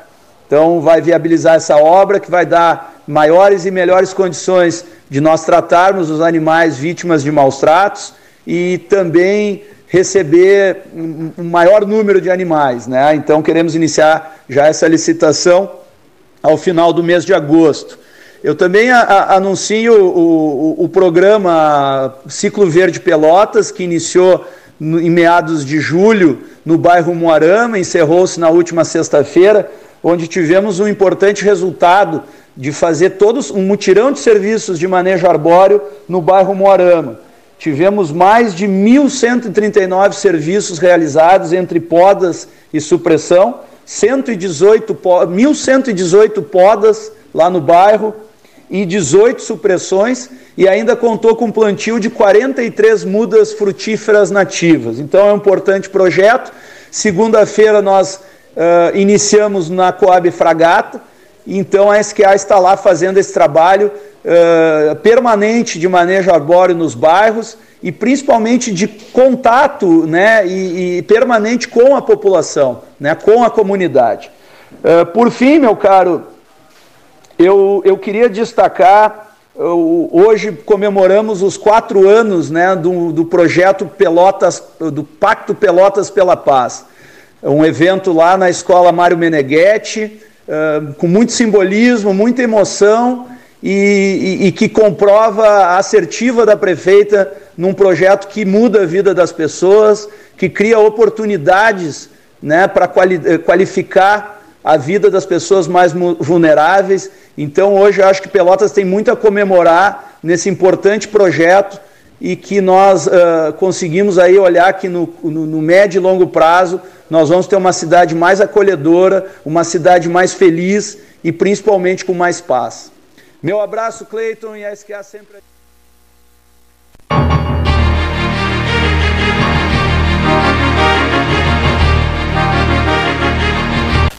Speaker 6: Então vai viabilizar essa obra que vai dar maiores e melhores condições de nós tratarmos os animais vítimas de maus tratos e também receber um maior número de animais. Né? Então, queremos iniciar já essa licitação ao final do mês de agosto. Eu também a, a, anuncio o, o, o, programa Ciclo Verde Pelotas, que iniciou no, em meados de julho no bairro Moarama, encerrou-se na última sexta-feira, onde tivemos um importante resultado de fazer todos um mutirão de serviços de manejo arbóreo no bairro Moarama. Tivemos mais de 1.139 serviços realizados entre podas e supressão, 118, 1.118 podas lá no bairro e 18 supressões, e ainda contou com plantio de 43 mudas frutíferas nativas. Então é um importante projeto. Segunda-feira nós uh, iniciamos na Coab Fragata, Então a SQA está lá fazendo esse trabalho permanente de manejo arbóreo nos bairros e principalmente de contato né, e, e permanente com a população, né, com a comunidade. Uh, por fim, meu caro, eu, eu queria destacar, uh, hoje comemoramos os quatro anos né, do, do projeto Pelotas, do Pacto Pelotas pela Paz. Um evento lá na escola Mário Meneghetti, uh, com muito simbolismo, muita emoção e, e, e que comprova a assertiva da prefeita num projeto que muda a vida das pessoas, que cria oportunidades né, para quali qualificar a vida das pessoas mais vulneráveis. Então, hoje, eu acho que Pelotas tem muito a comemorar nesse importante projeto e que nós uh, conseguimos aí olhar que no, no, no, médio e longo prazo nós vamos ter uma cidade mais acolhedora, uma cidade mais feliz e principalmente com mais paz. Meu abraço, Cleiton, e a SQA sempre.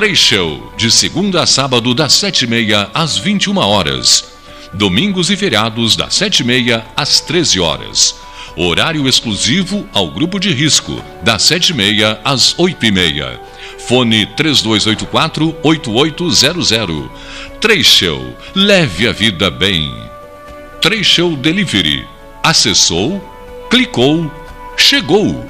Speaker 7: Três de segunda a sábado, das sete e meia às 21 horas. Domingos e feriados, das sete e meia às 13 horas. Horário exclusivo ao grupo de risco, das sete e meia às oito e meia. Fone 3284-8800. Três leve a vida bem. Três Delivery. Acessou, clicou, chegou.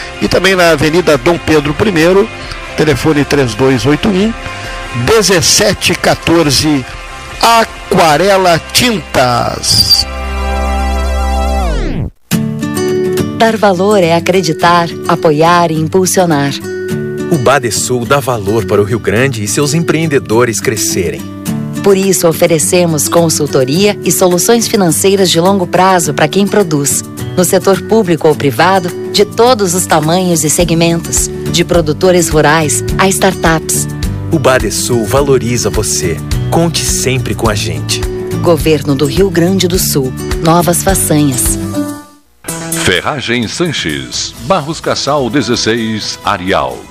Speaker 8: e também na Avenida Dom Pedro I, telefone 3281 1714 Aquarela Tintas.
Speaker 9: Dar valor é acreditar, apoiar e impulsionar.
Speaker 10: O Badesul dá valor para o Rio Grande e seus empreendedores crescerem.
Speaker 9: Por isso, oferecemos consultoria e soluções financeiras de longo prazo para quem produz, no setor público ou privado, de todos os tamanhos e segmentos, de produtores rurais a startups.
Speaker 10: O Badesul valoriza você. Conte sempre com a gente.
Speaker 9: Governo do Rio Grande do Sul. Novas façanhas.
Speaker 7: Ferragem Sanches. Barros Cassal 16, Arial.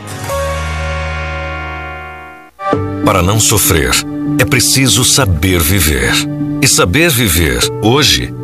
Speaker 11: Para não sofrer, é preciso saber viver. E saber viver, hoje,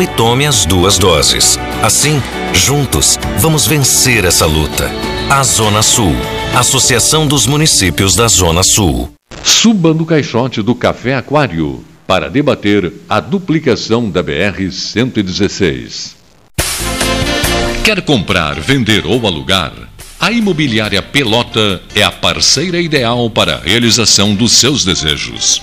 Speaker 11: e tome as duas doses. Assim, juntos, vamos vencer essa luta. A Zona Sul, Associação dos Municípios da Zona Sul.
Speaker 7: Suba no caixote do Café Aquário para debater a duplicação da BR-116. Quer comprar, vender ou alugar? A Imobiliária Pelota é a parceira ideal para a realização dos seus desejos.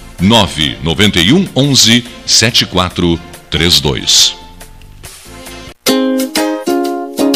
Speaker 7: 991 11 7432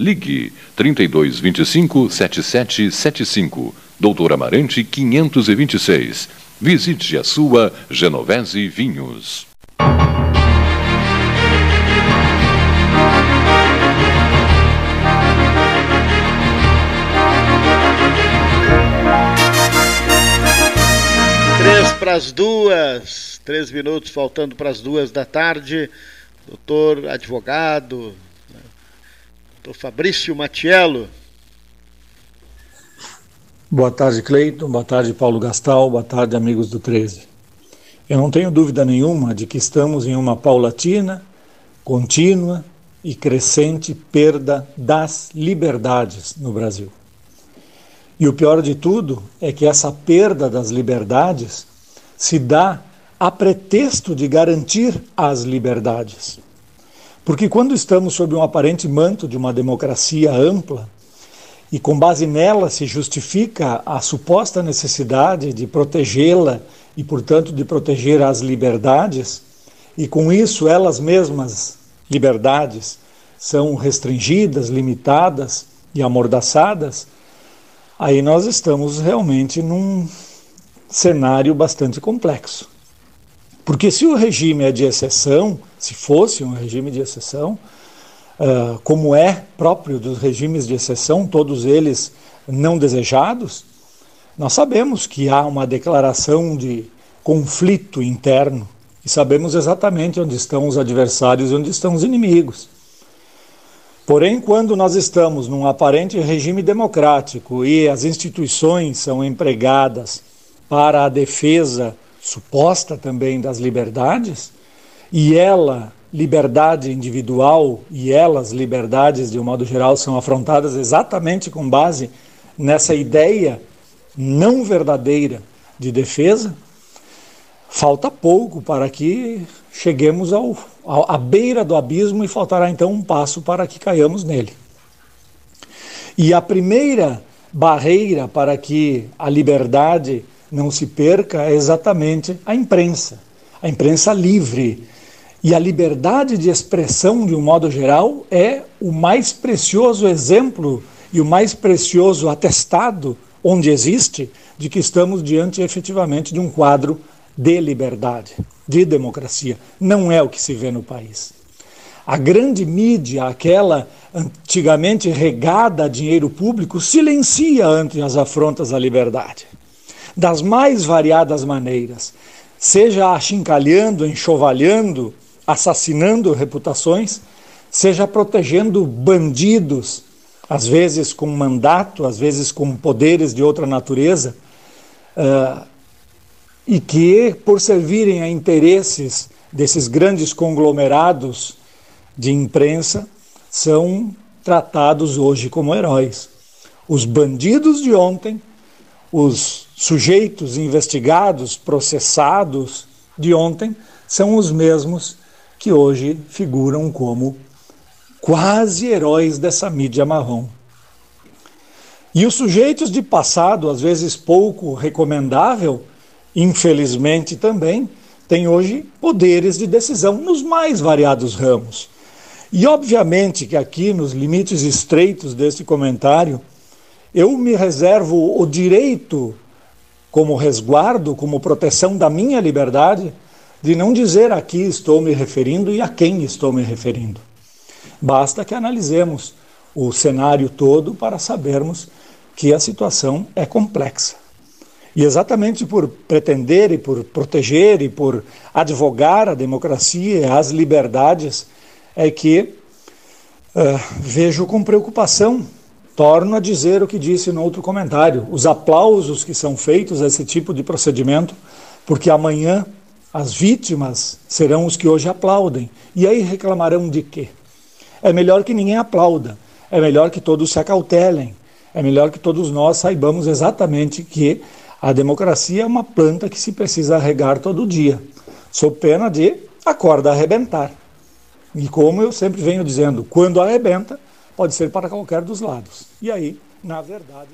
Speaker 7: Ligue 3225 7775, Doutor Amarante 526. Visite a sua Genovese Vinhos.
Speaker 1: Três para as duas, três minutos faltando para as duas da tarde. Doutor advogado, doutor Fabrício Matiello.
Speaker 12: Boa tarde, Cleiton. Boa tarde, Paulo Gastal. Boa tarde, amigos do 13. Eu não tenho dúvida nenhuma de que estamos em uma paulatina, contínua e crescente perda das liberdades no Brasil. E o pior de tudo é que essa perda das liberdades se dá a pretexto de garantir as liberdades. Porque quando estamos sob um aparente manto de uma democracia ampla, e com base nela se justifica a suposta necessidade de protegê-la e, portanto, de proteger as liberdades, e com isso elas mesmas, liberdades, são restringidas, limitadas e amordaçadas, aí nós estamos realmente num cenário bastante complexo. Porque se o regime é de exceção, se fosse um regime de exceção, uh, como é próprio dos regimes de exceção, todos eles não desejados, nós sabemos que há uma declaração de conflito interno e sabemos exatamente onde estão os adversários e onde estão os inimigos. Porém, quando nós estamos num aparente regime democrático e as instituições são empregadas para a defesa suposta também das liberdades, e ela, liberdade individual, e elas, liberdades de um modo geral, são afrontadas exatamente com base nessa ideia não verdadeira de defesa, falta pouco para que cheguemos ao, ao, à beira do abismo e faltará então um passo para que caiamos nele. E a primeira barreira para que a liberdade não se perca é exatamente a imprensa, a imprensa livre. E a liberdade de expressão, de um modo geral, é o mais precioso exemplo e o mais precioso atestado, onde existe, de que estamos diante efetivamente de um quadro de liberdade, de democracia. Não é o que se vê no país. A grande mídia, aquela antigamente regada a dinheiro público, silencia ante as afrontas à liberdade das mais variadas maneiras, seja achincalhando, enxovalhando, assassinando reputações, seja protegendo bandidos, às vezes com mandato, às vezes com poderes de outra natureza, uh, e que, por servirem a interesses desses grandes conglomerados de imprensa, são tratados hoje como heróis. Os bandidos de ontem, os sujeitos investigados, processados de ontem, são os mesmos que hoje figuram como quase heróis dessa mídia marrom. E os sujeitos de passado, às vezes pouco recomendável, infelizmente também, têm hoje poderes de decisão nos mais variados ramos. E obviamente que aqui, nos limites estreitos deste comentário, eu me reservo o direito como resguardo, como proteção da minha liberdade, de não dizer a que estou me referindo e a quem estou me referindo. Basta que analisemos o cenário todo para sabermos que a situação é complexa. E exatamente por pretender e por proteger e por advogar a democracia e as liberdades é que uh, vejo com preocupação Torno a dizer o que disse no outro comentário: os aplausos que são feitos a esse tipo de procedimento, porque amanhã as vítimas serão os que hoje aplaudem. E aí reclamarão de quê? É melhor que ninguém aplauda, é melhor que todos se acautelem, é melhor que todos nós saibamos exatamente que a democracia é uma planta que se precisa regar todo dia, sob pena de a corda arrebentar. E como eu sempre venho dizendo, quando arrebenta, pode ser para qualquer dos lados. E aí, na verdade.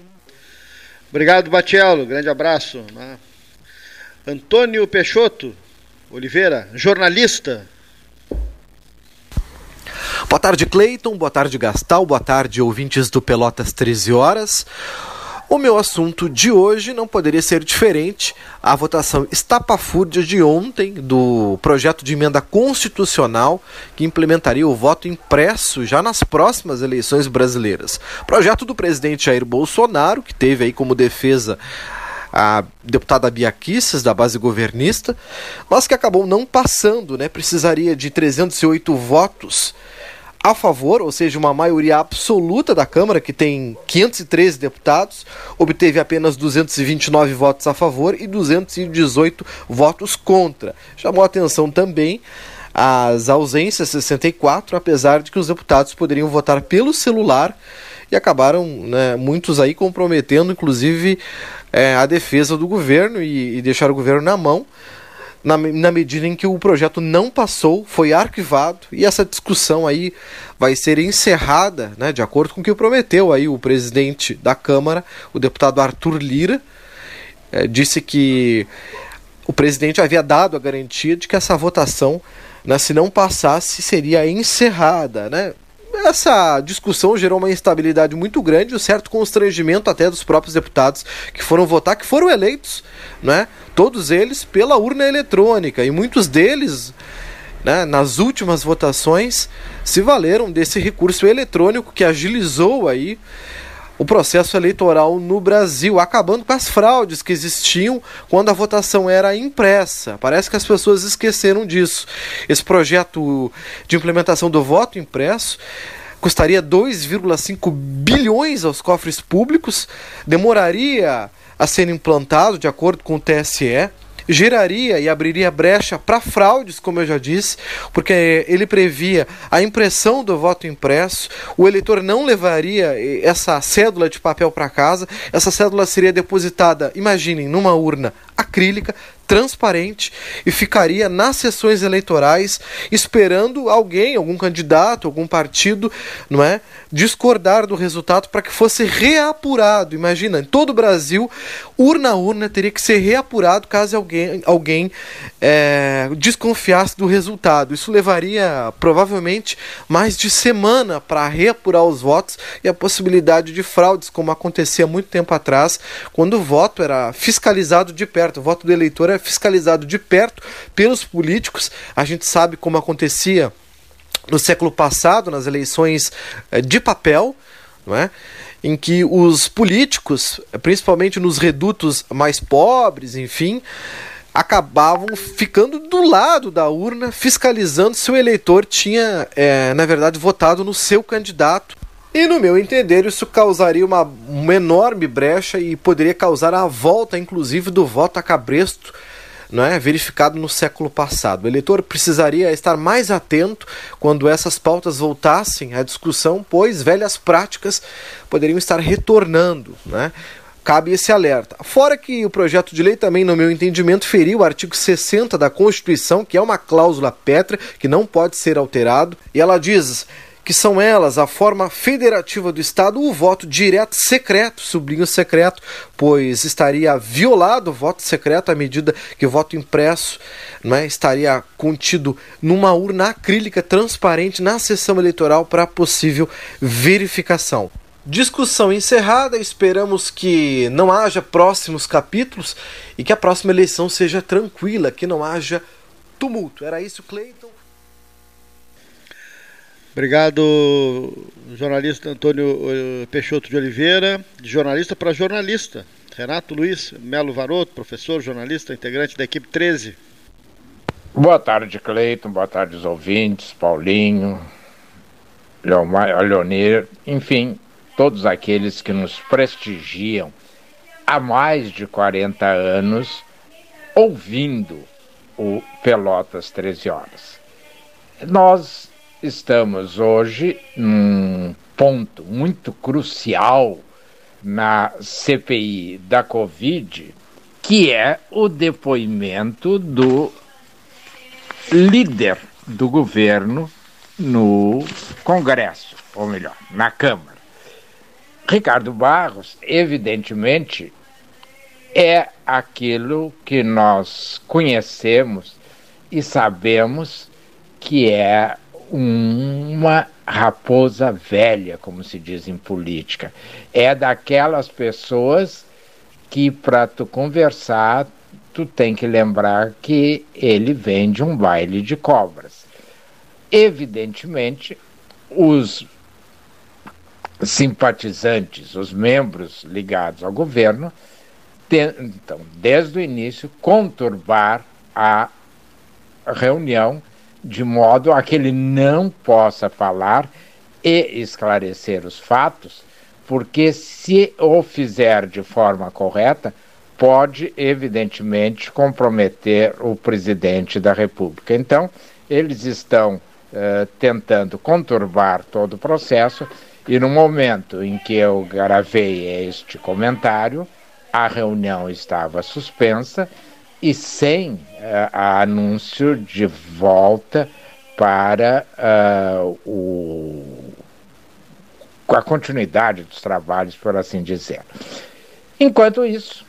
Speaker 1: Obrigado, Batiello. Grande abraço. Né? Antônio Peixoto Oliveira, jornalista.
Speaker 13: Boa tarde, Cleiton. Boa tarde, Gastal. Boa tarde, ouvintes do Pelotas 13 Horas. O meu assunto de hoje não poderia ser diferente. A votação estapafúrdia de ontem do projeto de emenda constitucional que implementaria o voto impresso já nas próximas eleições brasileiras. Projeto do presidente Jair Bolsonaro, que teve aí como defesa a deputada Bia Kicis, da base governista, mas que acabou não passando, né? Precisaria de 308 votos a favor, ou seja, uma maioria absoluta da Câmara, que tem 513 deputados, obteve apenas 229 votos a favor e 218 votos contra. Chamou atenção também as ausências 64, apesar de que os deputados poderiam votar pelo celular e acabaram né, muitos aí comprometendo, inclusive, é, a defesa do governo e, e deixar o governo na mão na, na medida em que o projeto não passou, foi arquivado e essa discussão aí vai ser encerrada, né, de acordo com o que prometeu aí o presidente da Câmara, o deputado Arthur Lira, é, disse que o presidente havia dado a garantia de que essa votação, né, se não passasse, seria encerrada, né? Essa discussão gerou uma instabilidade muito grande, um certo constrangimento até dos próprios deputados que foram votar, que foram eleitos, né? todos eles pela urna eletrônica, e muitos deles, né, nas últimas votações, se valeram desse recurso eletrônico que agilizou aí o processo eleitoral no Brasil, acabando com as fraudes que existiam quando a votação era impressa. Parece que as pessoas esqueceram disso. Esse projeto de implementação do voto impresso custaria 2,5 bilhões aos cofres públicos, demoraria a ser implantado, de acordo com o TSE. Geraria e abriria brecha para fraudes, como eu já disse, porque ele previa a impressão do voto impresso, o eleitor não levaria essa cédula de papel para casa, essa cédula seria depositada, imaginem, numa urna acrílica, transparente e ficaria nas sessões eleitorais esperando alguém, algum candidato, algum partido, não é, discordar do resultado para que fosse reapurado. Imagina, em todo o Brasil, urna a urna teria que ser reapurado caso alguém, alguém é, desconfiasse do resultado. Isso levaria provavelmente mais de semana para reapurar os votos e a possibilidade de fraudes, como acontecia muito tempo atrás, quando o voto era fiscalizado de perto, o voto do eleitor era fiscalizado de perto pelos políticos. A gente sabe como acontecia no século passado, nas eleições eh, de papel, não é? em que os políticos, principalmente nos redutos mais pobres, enfim, acabavam ficando do lado da urna, fiscalizando se o eleitor tinha, é, na verdade, votado no seu candidato. E no meu entender, isso causaria uma, uma enorme brecha e poderia causar a volta, inclusive, do voto a cabresto não é, verificado no século passado. O eleitor precisaria estar mais atento quando essas pautas voltassem à discussão, pois velhas práticas poderiam estar retornando. Né? cabe esse alerta. Fora que o projeto de lei também, no meu entendimento, feriu o artigo 60 da Constituição, que é uma cláusula pétrea que não pode ser alterado, e ela diz: que são elas a forma federativa do Estado, o voto direto secreto, sublinho secreto, pois estaria violado o voto secreto à medida que o voto impresso é, estaria contido numa urna acrílica transparente na sessão eleitoral para possível verificação. Discussão encerrada, esperamos que não haja próximos capítulos e que a próxima eleição seja tranquila, que não haja tumulto. Era isso, Cleiton.
Speaker 1: Obrigado, jornalista Antônio eh, Peixoto de Oliveira, de jornalista para jornalista. Renato Luiz Melo Varoto, professor, jornalista, integrante da equipe 13.
Speaker 14: Boa tarde, Cleiton, boa tarde, os ouvintes, Paulinho, Leonir, enfim, todos aqueles que nos prestigiam há mais de 40 anos ouvindo o Pelotas 13 Horas. Nós estamos hoje num ponto muito crucial na CPI da Covid, que é o depoimento do líder do governo no Congresso, ou melhor, na Câmara. Ricardo Barros, evidentemente, é aquilo que nós conhecemos e sabemos que é uma raposa velha, como se diz em política. É daquelas pessoas que, para tu conversar, tu tem que lembrar que ele vem de um baile de cobras. Evidentemente, os simpatizantes, os membros ligados ao governo, tentam, desde o início, conturbar a reunião de modo a que ele não possa falar e esclarecer os fatos, porque se o fizer de forma correta, pode evidentemente comprometer o presidente da República. Então, eles estão uh, tentando conturbar todo o processo e no momento em que eu gravei este comentário, a reunião estava suspensa e sem uh, anúncio de volta para uh, o, a continuidade dos trabalhos, por assim dizer. Enquanto isso,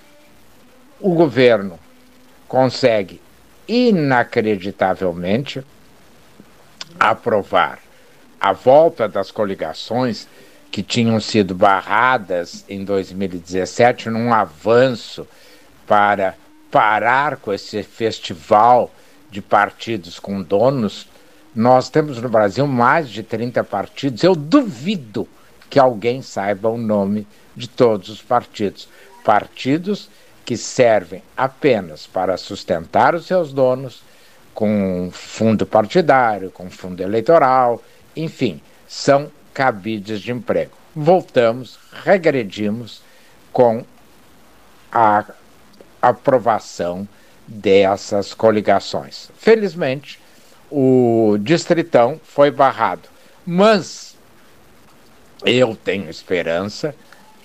Speaker 14: o governo consegue inacreditavelmente aprovar a volta das coligações que tinham sido barradas em 2017 num avanço para parar com esse festival de partidos com donos. Nós temos no Brasil mais de 30 partidos. Eu duvido que alguém saiba o nome de todos os partidos. Partidos que servem apenas para sustentar os seus donos com fundo partidário, com fundo eleitoral, enfim, são cabides de emprego. Voltamos, regredimos com a aprovação dessas coligações. Felizmente, o Distritão foi barrado, mas eu tenho esperança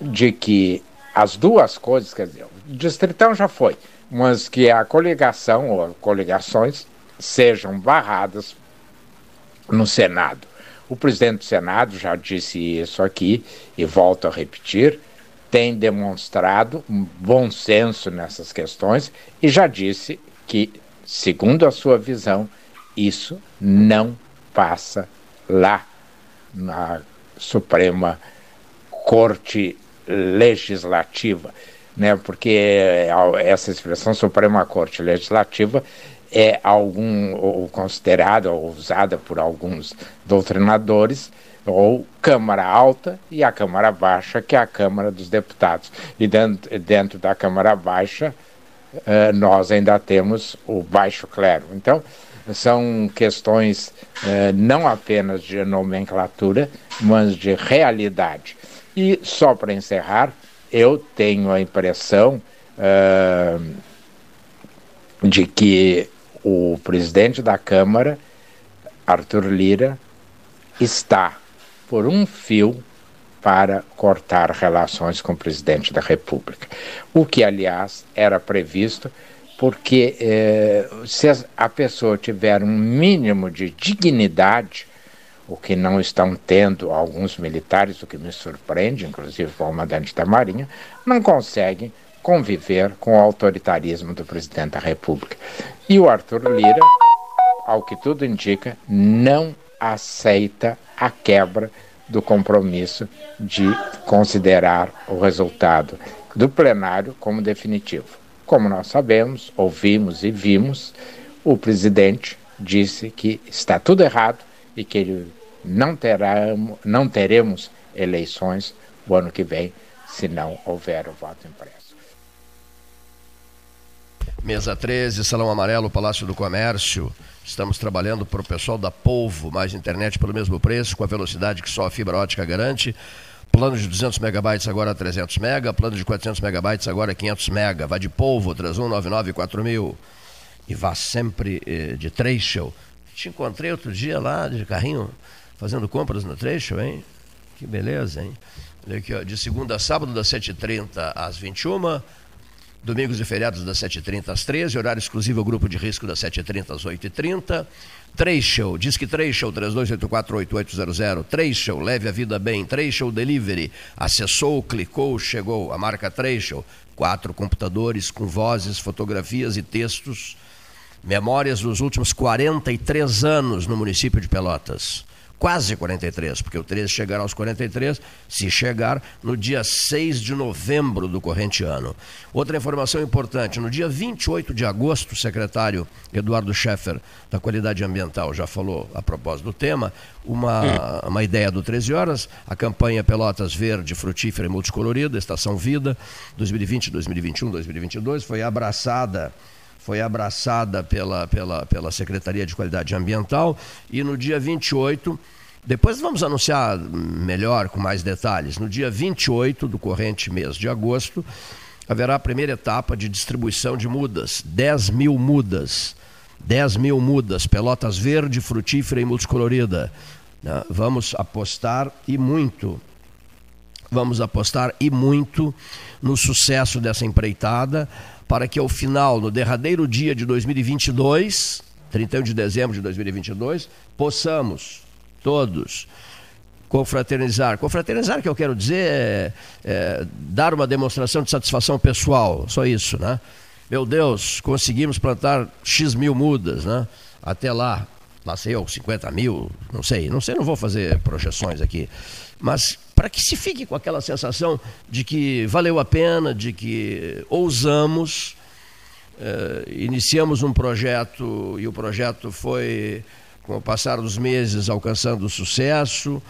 Speaker 14: de que as duas coisas, quer dizer, o Distritão já foi, mas que a coligação ou coligações sejam barradas no Senado. O presidente do Senado já disse isso aqui e volto a repetir, tem demonstrado um bom senso nessas questões e já disse que, segundo a sua visão, isso não passa lá na Suprema Corte Legislativa, né? Porque essa expressão Suprema Corte Legislativa é algum ou considerada ou usada por alguns doutrinadores ou Câmara Alta e a Câmara Baixa, que é a Câmara dos Deputados. E dentro, dentro da Câmara Baixa, uh, nós ainda temos o Baixo Clero. Então, são questões uh, não apenas de nomenclatura, mas de realidade. E só para encerrar, eu tenho a impressão uh, de que o presidente da Câmara, Arthur Lira, está por um fio para cortar relações com o presidente da República. O que, aliás, era previsto, porque eh, se a pessoa tiver um mínimo de dignidade, o que não estão tendo alguns militares, o que me surpreende, inclusive o comandante da Marinha, não conseguem conviver com o autoritarismo do presidente da República. E o Arthur Lira, ao que tudo indica, não aceita a quebra do compromisso de considerar o resultado do plenário como definitivo. Como nós sabemos, ouvimos e vimos, o presidente disse que está tudo errado e que ele não, terá, não teremos eleições o ano que vem se não houver o voto impresso.
Speaker 2: Mesa 13, Salão Amarelo, Palácio do Comércio. Estamos trabalhando para o pessoal da Polvo, mais internet pelo mesmo preço, com a velocidade que só a fibra ótica garante. Plano de 200 megabytes agora 300 mega, plano de 400 megabytes agora 500 mega. Vá de Polvo, 31994000. E vá sempre eh, de Trecho. Te encontrei outro dia lá de carrinho, fazendo compras no Trecho, hein? Que beleza, hein? Aqui, ó, de segunda a sábado, das 7h30 às 21 Domingos e feriados das 7h30 às 13 horário exclusivo ao grupo de risco das 7h30 às 8h30. Trecho, diz que Trecho, 32848800. Trecho, leve a vida bem. Trecho Delivery, acessou, clicou, chegou. A marca Trecho, quatro computadores com vozes, fotografias e textos. Memórias dos últimos 43 anos no município de Pelotas quase 43, porque o 13 chegará aos 43, se chegar no dia 6 de novembro do corrente ano. Outra informação importante: no dia 28 de agosto, o secretário Eduardo Scheffer, da Qualidade Ambiental, já falou a propósito do tema, uma, uma ideia do 13 Horas, a campanha Pelotas Verde, Frutífera e Multicolorida, Estação Vida, 2020, 2021, 2022, foi abraçada foi abraçada pela, pela, pela Secretaria de Qualidade Ambiental e no dia 28, depois vamos anunciar melhor, com mais detalhes, no dia 28 do corrente mês de agosto, haverá a primeira etapa de distribuição de mudas, 10 mil mudas. 10 mil mudas, pelotas verde, frutífera e multicolorida. Né? Vamos apostar e muito, vamos apostar e muito no sucesso dessa empreitada para que ao final, no derradeiro dia de 2022, 31 de dezembro de 2022, possamos todos confraternizar. Confraternizar, que eu quero dizer, é, é, dar uma demonstração de satisfação pessoal, só isso, né? Meu Deus, conseguimos plantar X mil mudas, né? Até lá, lá sei eu, 50 mil, não sei, não sei, não vou fazer projeções aqui. Mas para que se fique com aquela sensação de que valeu a pena, de que ousamos, eh, iniciamos um projeto e o projeto foi, com o passar dos meses, alcançando sucesso.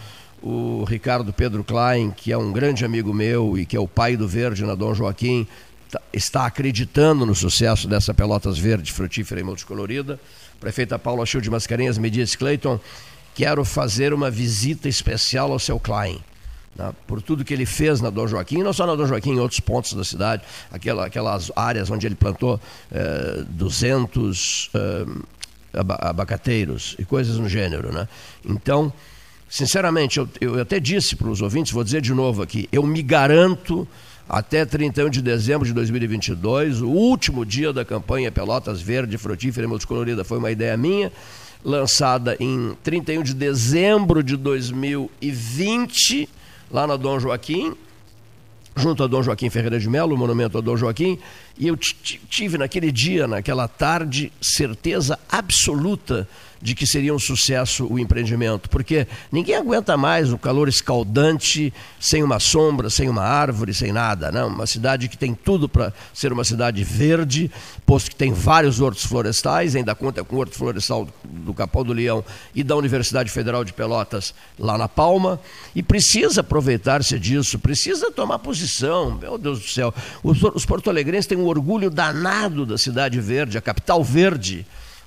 Speaker 2: O Ricardo Pedro Klein, que é um grande amigo meu e que é o pai do Verde na Dom Joaquim, tá, está acreditando no sucesso dessa Pelotas Verde, frutífera e multicolorida. Prefeita Paula Chil de Mascarenhas me disse, Cleiton, quero fazer uma visita especial ao seu Klein né, por tudo que ele fez na Dom Joaquim, não só na Dom Joaquim, em outros pontos da cidade, aquela, aquelas áreas onde ele plantou eh, 200 eh, abacateiros e coisas no gênero. Né? Então, sinceramente, eu, eu até disse para os ouvintes, vou dizer de novo aqui, eu me garanto até 31 de dezembro de 2022, o último dia da campanha Pelotas Verde, Frutífera e Multicolorida, foi uma ideia minha, lançada em 31 de dezembro de 2020, lá na Dom Joaquim, junto a Dom Joaquim Ferreira de Melo, o monumento a Dom Joaquim, e eu tive naquele dia, naquela tarde, certeza absoluta de que seria um sucesso o empreendimento, porque ninguém aguenta mais o calor escaldante sem uma sombra, sem uma árvore, sem nada. Não, uma cidade que tem tudo para ser uma cidade verde, posto que tem vários hortos florestais, ainda conta com o horto florestal do Capão do Leão e da Universidade Federal de Pelotas lá na Palma, e precisa aproveitar-se disso, precisa tomar posição. Meu Deus do céu, os, os porto-alegrenses têm um orgulho danado da cidade verde, a capital verde.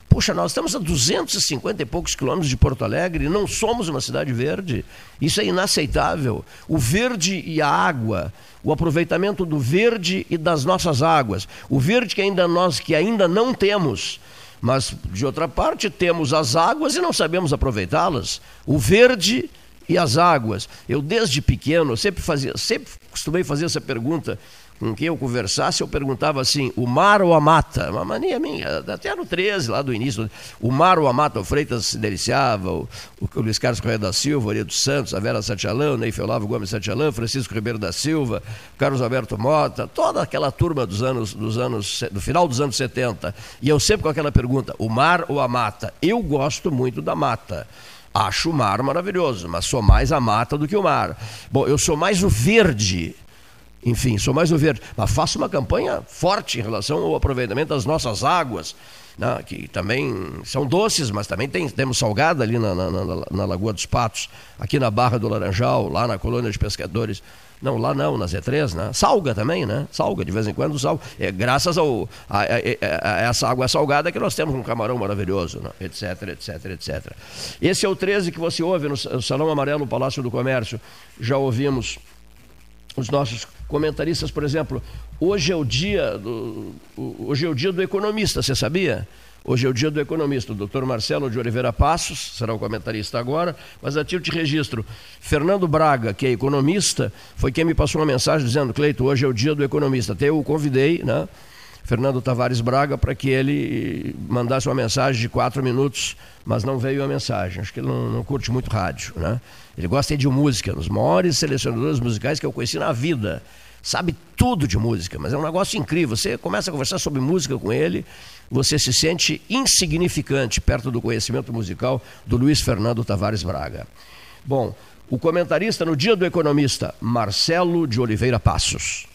Speaker 2: Puxa, nós estamos a 250 e poucos quilômetros de Porto Alegre não somos uma cidade verde. Isso é inaceitável. O verde e a água, o aproveitamento do verde e das nossas águas. O verde que ainda nós que ainda não temos. Mas, de outra parte, temos as águas e não sabemos aproveitá-las. O verde e as águas. Eu, desde pequeno, sempre fazia, sempre costumei fazer essa pergunta com quem eu conversasse, eu perguntava assim: o mar ou a mata? Uma mania minha, até no 13, lá do início. O mar ou a mata? O Freitas se deliciava, o, o Luiz Carlos Correia da Silva, o dos Santos, a Vera Santialã, o Ney Olavo Gomes Santialã, Francisco Ribeiro da Silva, Carlos Alberto Mota, toda aquela turma dos anos, dos anos, do final dos anos 70. E eu sempre com aquela pergunta: o mar ou a mata? Eu gosto muito da mata. Acho o mar maravilhoso, mas sou mais a mata do que o mar. Bom, eu sou mais o verde enfim, sou mais o verde. Mas faço uma campanha forte em relação ao aproveitamento das nossas águas, né, que também são doces, mas também tem, temos salgada ali na, na, na, na, Lagoa dos Patos, aqui na Barra do Laranjal, lá na colônia de pescadores. Não, lá não, na Z3, né? Salga também, né? Salga, de vez em quando salga. É, graças ao, a, a, a, essa água salgada que nós temos um camarão maravilhoso, né? etc, etc, etc. Esse é o 13 que você ouve no Salão Amarelo, Palácio do Comércio. Já ouvimos os nossos comentaristas, por exemplo, hoje é o dia do, hoje é o dia do economista, você sabia? Hoje é o dia do economista. O doutor Marcelo de Oliveira Passos será o comentarista agora, mas a título de registro, Fernando Braga, que é economista, foi quem me passou uma mensagem dizendo, Cleito, hoje é o dia do economista. Até eu o convidei, né? Fernando Tavares Braga para que ele mandasse uma mensagem de quatro minutos, mas não veio a mensagem. Acho que ele não, não curte muito rádio, né? Ele gosta de música, um dos maiores selecionadores musicais que eu conheci na vida. Sabe tudo de música, mas é um negócio incrível. Você começa a conversar sobre música com ele, você se sente insignificante perto do conhecimento musical do Luiz Fernando Tavares Braga. Bom, o comentarista no Dia do Economista, Marcelo de Oliveira Passos.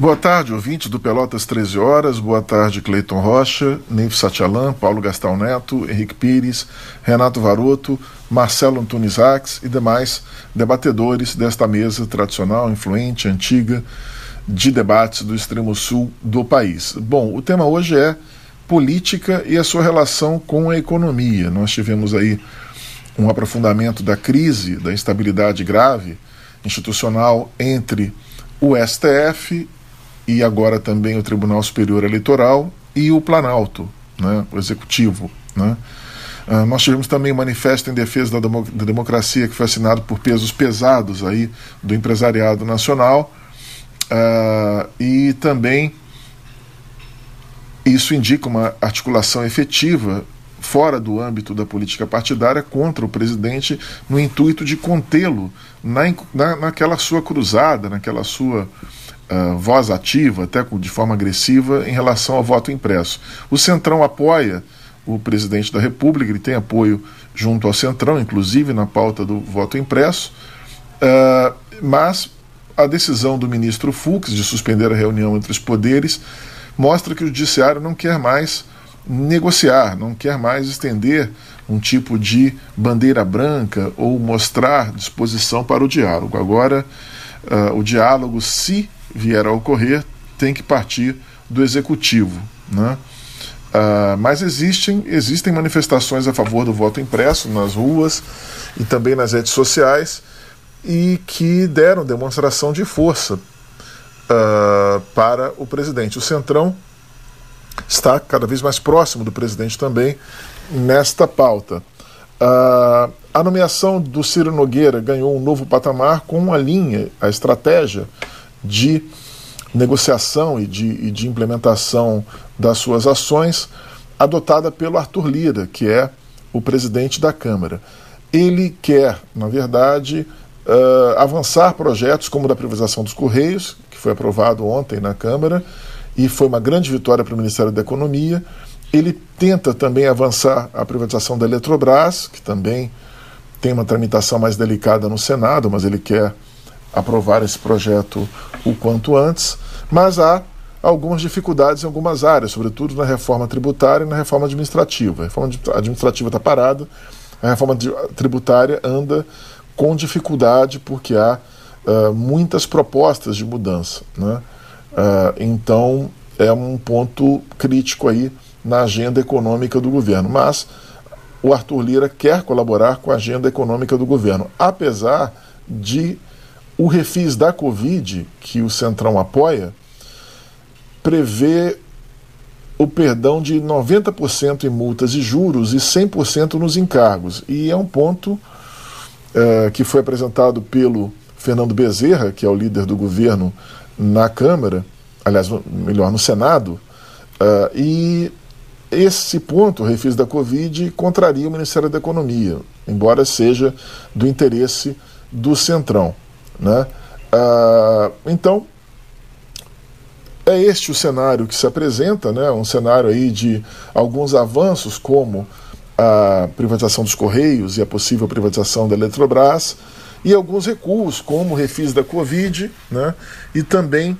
Speaker 15: Boa tarde, ouvintes do Pelotas 13 Horas. Boa tarde, Cleiton Rocha, Neif Satialan, Paulo Gastal Neto, Henrique Pires, Renato Varoto, Marcelo Antunes Rax e demais debatedores desta mesa tradicional, influente, antiga, de debates do extremo sul do país. Bom, o tema hoje é política e a sua relação com a economia. Nós tivemos aí um aprofundamento da crise, da instabilidade grave institucional entre o STF e agora também o Tribunal Superior Eleitoral e o Planalto, né, o Executivo. Né. Uh, nós tivemos também um manifesto em defesa da, demo da, democracia que foi assinado por pesos pesados aí do empresariado nacional uh, e também isso indica uma articulação efetiva fora do âmbito da política partidária contra o presidente no intuito de contê-lo na, na, naquela sua cruzada, naquela sua uh, voz ativa, até de forma agressiva, em relação ao voto impresso. O Centrão apoia o presidente da República, ele tem apoio junto ao Centrão, inclusive na pauta do voto impresso, uh, mas a decisão do ministro Fux de suspender a reunião entre os poderes mostra que o judiciário não quer mais negociar, não quer mais estender um tipo de bandeira branca ou mostrar disposição para o diálogo. Agora, uh, o diálogo, se vier a ocorrer, tem que partir do executivo. Né? Uh, mas existem, existem manifestações a favor do voto impresso nas ruas e também nas redes sociais e que deram demonstração de força uh, para o presidente. O Centrão está cada vez mais próximo do presidente também nesta pauta. Uh, a nomeação do Ciro Nogueira ganhou um novo patamar com a linha, a estratégia de negociação e de, e de implementação das suas ações adotada pelo Arthur Lira, que é o presidente da Câmara. Ele quer, na verdade, uh, avançar projetos como o da privatização dos Correios, que foi aprovado ontem na Câmara, e foi uma grande vitória para o Ministério da Economia. Ele tenta também avançar a privatização da Eletrobras, que também tem uma tramitação mais delicada no Senado, mas ele quer aprovar esse projeto o quanto antes. Mas há algumas dificuldades em algumas áreas, sobretudo na reforma tributária e na reforma administrativa. A reforma administrativa está parada, a reforma tributária anda com dificuldade porque há uh, muitas propostas de mudança. Né? Uh, então é um ponto crítico aí na agenda econômica do governo. Mas o Arthur Lira quer colaborar com a agenda econômica do governo, apesar de o refis da Covid, que o Centrão apoia, prevê o perdão de 90% em multas e juros e 100% nos encargos. E é um ponto é, que foi apresentado pelo Fernando Bezerra, que é o líder do governo na Câmara, aliás, melhor, no Senado, uh, e esse ponto, o refis da Covid, contraria o Ministério da Economia, embora seja do interesse do Centrão. Né? Uh, então, é este o cenário que se apresenta, né? um cenário aí de alguns avanços, como a privatização dos Correios e a possível privatização da Eletrobras, e alguns recuos, como o refis da Covid, né? e também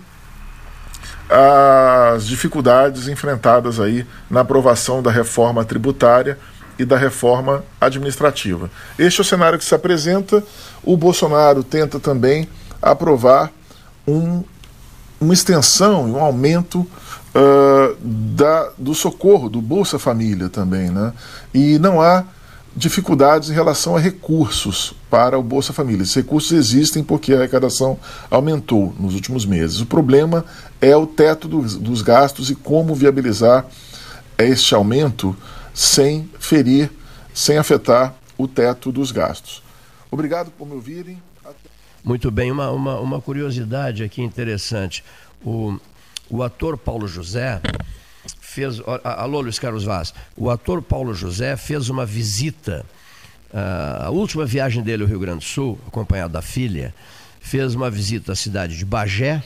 Speaker 15: as dificuldades enfrentadas aí na aprovação da reforma tributária e da reforma administrativa. Este é o cenário que se apresenta. O Bolsonaro tenta também aprovar um, uma extensão e um aumento uh, da, do socorro, do Bolsa Família também. Né? E não há dificuldades em relação a recursos para o Bolsa Família. Esses recursos existem porque a arrecadação aumentou nos últimos meses. O problema é o teto dos, dos gastos e como viabilizar este aumento sem ferir, sem afetar o teto dos gastos. Obrigado por me ouvirem.
Speaker 2: Muito bem, uma, uma, uma curiosidade aqui interessante. O, o ator Paulo José fez. Alô, Luiz Carlos Vaz. O ator Paulo José fez uma visita. Uh, a última viagem dele ao Rio Grande do Sul, acompanhado da filha, fez uma visita à cidade de Bagé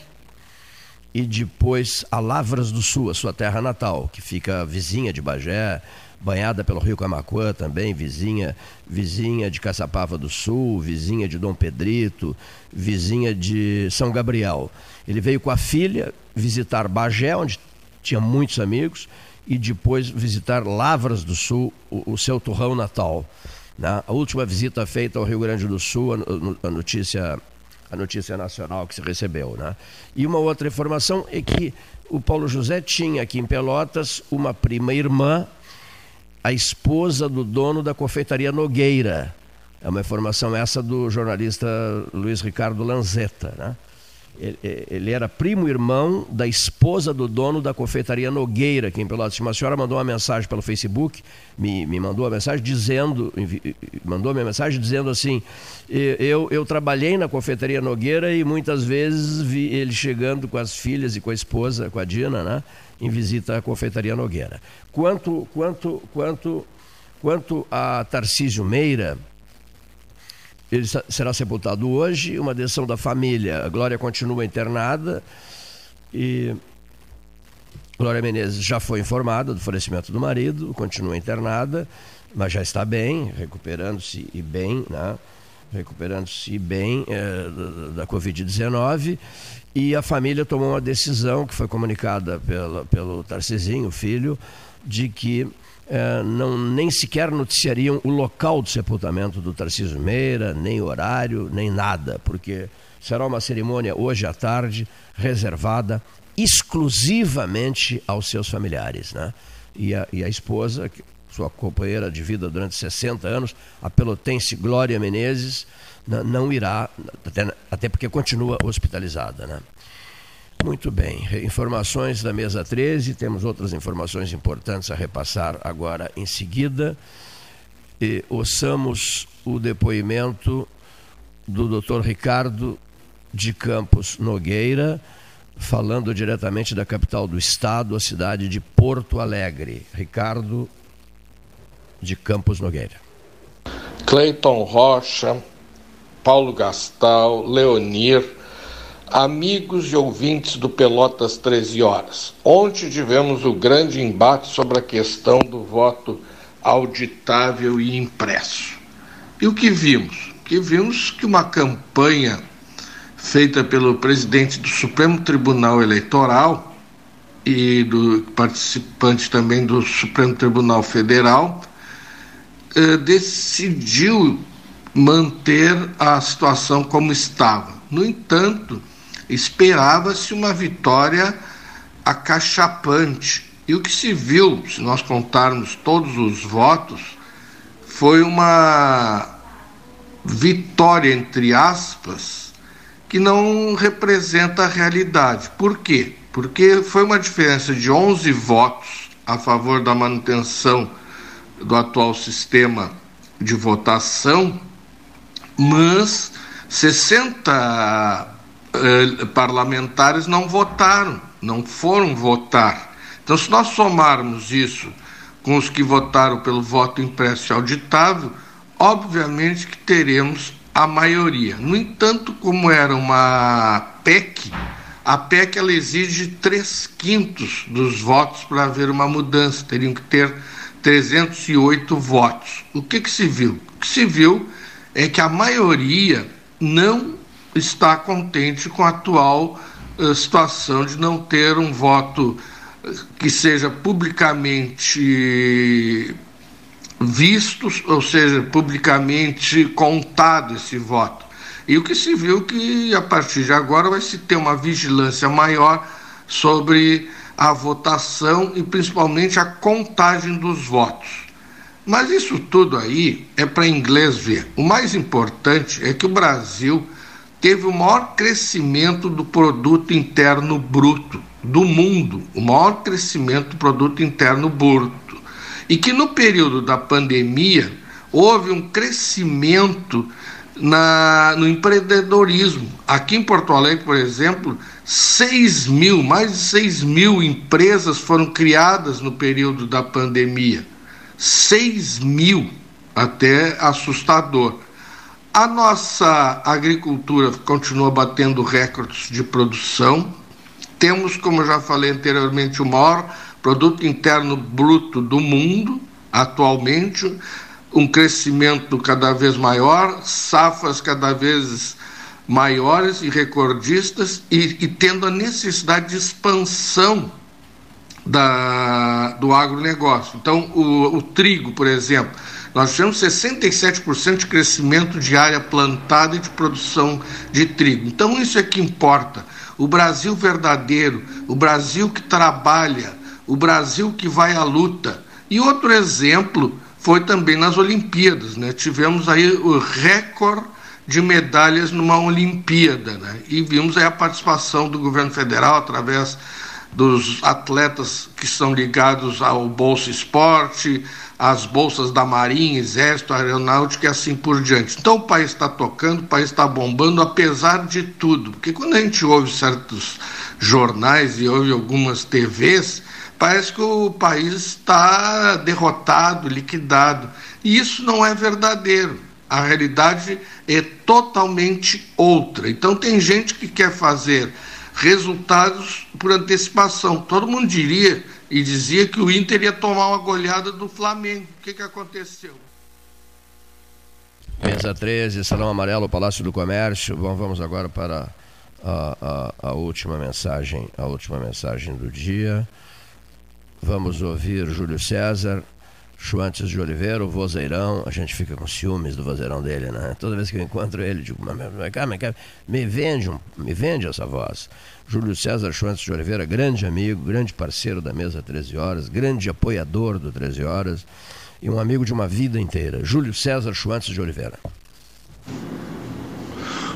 Speaker 2: e depois a Lavras do Sul, a sua terra natal, que fica vizinha de Bagé, banhada pelo Rio Camacuã também, vizinha, vizinha de Caçapava do Sul, vizinha de Dom Pedrito, vizinha de São Gabriel. Ele veio com a filha visitar Bagé, onde tinha muitos amigos, e depois visitar Lavras do Sul, o, o seu torrão natal. Né? A última visita feita ao Rio Grande do Sul, a, a, notícia a notícia nacional que se recebeu. Né? E uma outra informação é que o Paulo José tinha aqui em Pelotas uma prima irmã, a esposa do dono da confeitaria Nogueira. É uma informação essa do jornalista Luiz Ricardo Lanzetta. Né? Ele era primo irmão da esposa do dono da confeitaria Nogueira, aqui em Pelotas. Uma senhora mandou uma mensagem pelo Facebook, me, me mandou uma mensagem dizendo, mandou uma mensagem dizendo assim: eu, eu trabalhei na confeitaria Nogueira e muitas vezes vi ele chegando com as filhas e com a esposa, com a Dina, né, em visita à confeitaria Nogueira. Quanto, quanto, quanto, quanto a Tarcísio Meira, ele será sepultado hoje, uma decisão da família. A Glória continua internada e Glória Menezes já foi informada do falecimento do marido, continua internada, mas já está bem, recuperando-se e bem, né? recuperando-se bem é, da, da Covid-19. E a família tomou uma decisão que foi comunicada pela, pelo Tarcisinho, filho, de que é, não, nem sequer noticiariam o local do sepultamento do Tarcísio Meira, nem horário, nem nada, porque será uma cerimônia hoje à tarde reservada exclusivamente aos seus familiares. Né? e a, e a esposa, sua companheira de vida durante 60 anos, a pelotense Glória Menezes, não irá, até, até porque continua hospitalizada. Né? Muito bem, informações da mesa 13, temos outras informações importantes a repassar agora em seguida. E ouçamos o depoimento do Dr. Ricardo de Campos Nogueira, falando diretamente da capital do estado, a cidade de Porto Alegre. Ricardo de Campos Nogueira.
Speaker 16: Cleiton Rocha, Paulo Gastal, Leonir, amigos e ouvintes do Pelotas 13 Horas. Ontem tivemos o grande embate sobre a questão do voto auditável e impresso. E o que vimos? Que vimos que uma campanha feita pelo presidente do Supremo Tribunal Eleitoral e do participante também do Supremo Tribunal Federal eh, decidiu manter a situação como estava. No entanto, esperava-se uma vitória acachapante. E o que se viu, se nós contarmos todos os votos, foi uma vitória, entre aspas, que não representa a realidade. Por quê? Porque foi uma diferença de 11 votos a favor da manutenção do atual sistema de votação, mas 60 eh, parlamentares não votaram, não foram votar. Então, se nós somarmos isso com os que votaram pelo voto impresso e auditável, obviamente que teremos a maioria. No entanto, como era uma PEC, a PEC ela exige três quintos dos votos para haver uma mudança, teriam que ter 308 votos. O que, que se viu? O que se viu é que a maioria não está contente com a atual uh, situação de não ter um voto que seja publicamente vistos, ou seja, publicamente contado esse voto. E o que se viu que a partir de agora vai se ter uma vigilância maior sobre a votação e principalmente a contagem dos votos. Mas isso tudo aí é para inglês ver. O mais importante é que o Brasil teve o maior crescimento do produto interno bruto do mundo, o maior crescimento do produto interno bruto e que no período da pandemia houve um crescimento na, no empreendedorismo. Aqui em Porto Alegre, por exemplo, 6 mil, mais de 6 mil empresas foram criadas no período da pandemia. 6 mil, até assustador. A nossa agricultura continua batendo recordes de produção. Temos, como já falei anteriormente, o maior produto interno bruto do mundo atualmente, um crescimento cada vez maior, safras cada vez maiores e recordistas e, e tendo a necessidade de expansão da, do agronegócio. Então, o, o trigo, por exemplo, nós tivemos 67% de crescimento de área plantada e de produção de trigo. Então, isso é que importa. O Brasil verdadeiro, o Brasil que trabalha, o Brasil que vai à luta. E outro exemplo foi também nas Olimpíadas, né? Tivemos aí o recorde de medalhas numa Olimpíada, né? E vimos aí a participação do governo federal através dos atletas que são ligados ao Bolsa Esporte, às bolsas da Marinha, Exército, Aeronáutica e assim por diante. Então o país está tocando, o país está bombando, apesar de tudo. Porque quando a gente ouve certos jornais e ouve algumas TVs, parece que o país está derrotado, liquidado. E isso não é verdadeiro. A realidade é totalmente outra. Então, tem gente que quer fazer resultados por antecipação. Todo mundo diria e dizia que o Inter ia tomar uma goleada do Flamengo. O que, que aconteceu?
Speaker 2: Mesa 13, Salão Amarelo, Palácio do Comércio. Bom, vamos agora para a, a, a última mensagem, a última mensagem do dia. Vamos ouvir Júlio César Schwantes de Oliveira, o vozeirão, a gente fica com ciúmes do vozeirão dele, né? Toda vez que eu encontro ele, digo, me vende, um, me vende essa voz. Júlio César Schwantes de Oliveira, grande amigo, grande parceiro da mesa 13 horas, grande apoiador do 13 horas e um amigo de uma vida inteira. Júlio César Schwantes de Oliveira.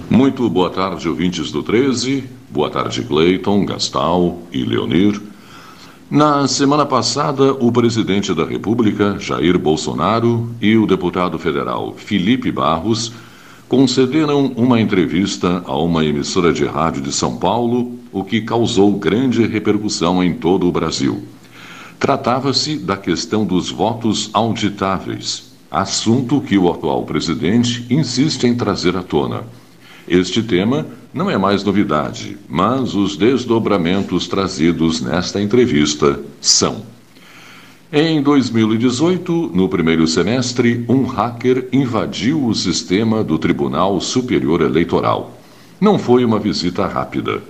Speaker 7: Muito boa tarde, ouvintes do 13. Boa tarde, Cleiton, Gastal e Leonir. Na semana passada, o presidente da República, Jair Bolsonaro, e o deputado federal Felipe Barros concederam uma entrevista a uma emissora de rádio de São Paulo, o que causou grande repercussão em todo o Brasil. Tratava-se da questão dos votos auditáveis, assunto que o atual presidente insiste em trazer à tona. Este tema não é mais novidade, mas os desdobramentos trazidos nesta entrevista são. Em 2018, no primeiro semestre, um hacker invadiu o sistema do Tribunal Superior Eleitoral. Não foi uma visita rápida.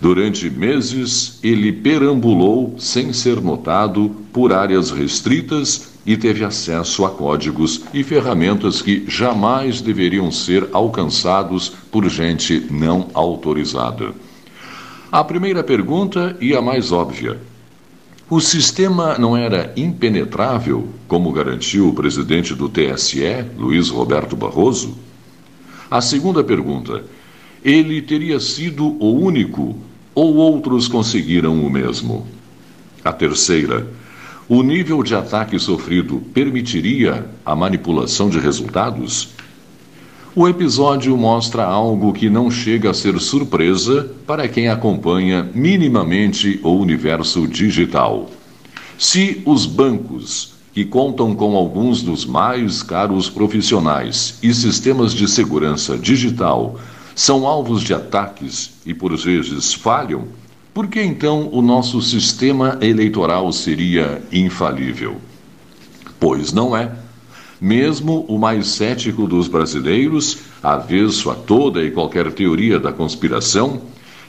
Speaker 7: Durante meses, ele perambulou sem ser notado por áreas restritas e teve acesso a códigos e ferramentas que jamais deveriam ser alcançados por gente não autorizada. A primeira pergunta e a mais óbvia: o sistema não era impenetrável, como garantiu o presidente do TSE, Luiz Roberto Barroso? A segunda pergunta: ele teria sido o único ou outros conseguiram o mesmo? A terceira: o nível de ataque sofrido permitiria a manipulação de resultados? O episódio mostra algo que não chega a ser surpresa para quem acompanha minimamente o universo digital. Se os bancos, que contam com alguns dos mais caros profissionais e sistemas de segurança digital, são alvos de ataques e por vezes falham, por que então o nosso sistema eleitoral seria infalível? Pois não é. Mesmo o mais cético dos brasileiros, avesso a toda e qualquer teoria da conspiração,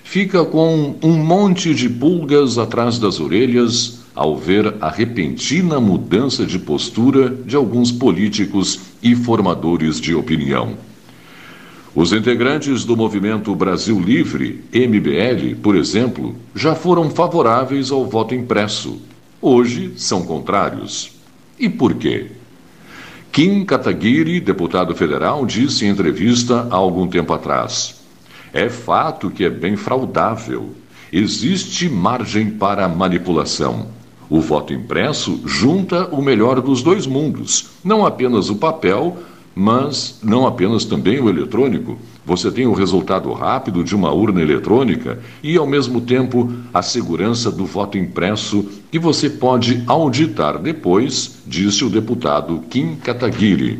Speaker 7: fica com um monte de pulgas atrás das orelhas ao ver a repentina mudança de postura de alguns políticos e formadores de opinião. Os integrantes do movimento Brasil Livre, MBL, por exemplo, já foram favoráveis ao voto impresso. Hoje são contrários. E por quê? Kim Kataguiri, deputado federal, disse em entrevista há algum tempo atrás: É fato que é bem fraudável. Existe margem para manipulação. O voto impresso junta o melhor dos dois mundos, não apenas o papel, mas não apenas também o eletrônico. Você tem o resultado rápido de uma urna eletrônica e, ao mesmo tempo, a segurança do voto impresso que você pode auditar depois, disse o deputado Kim Kataguiri.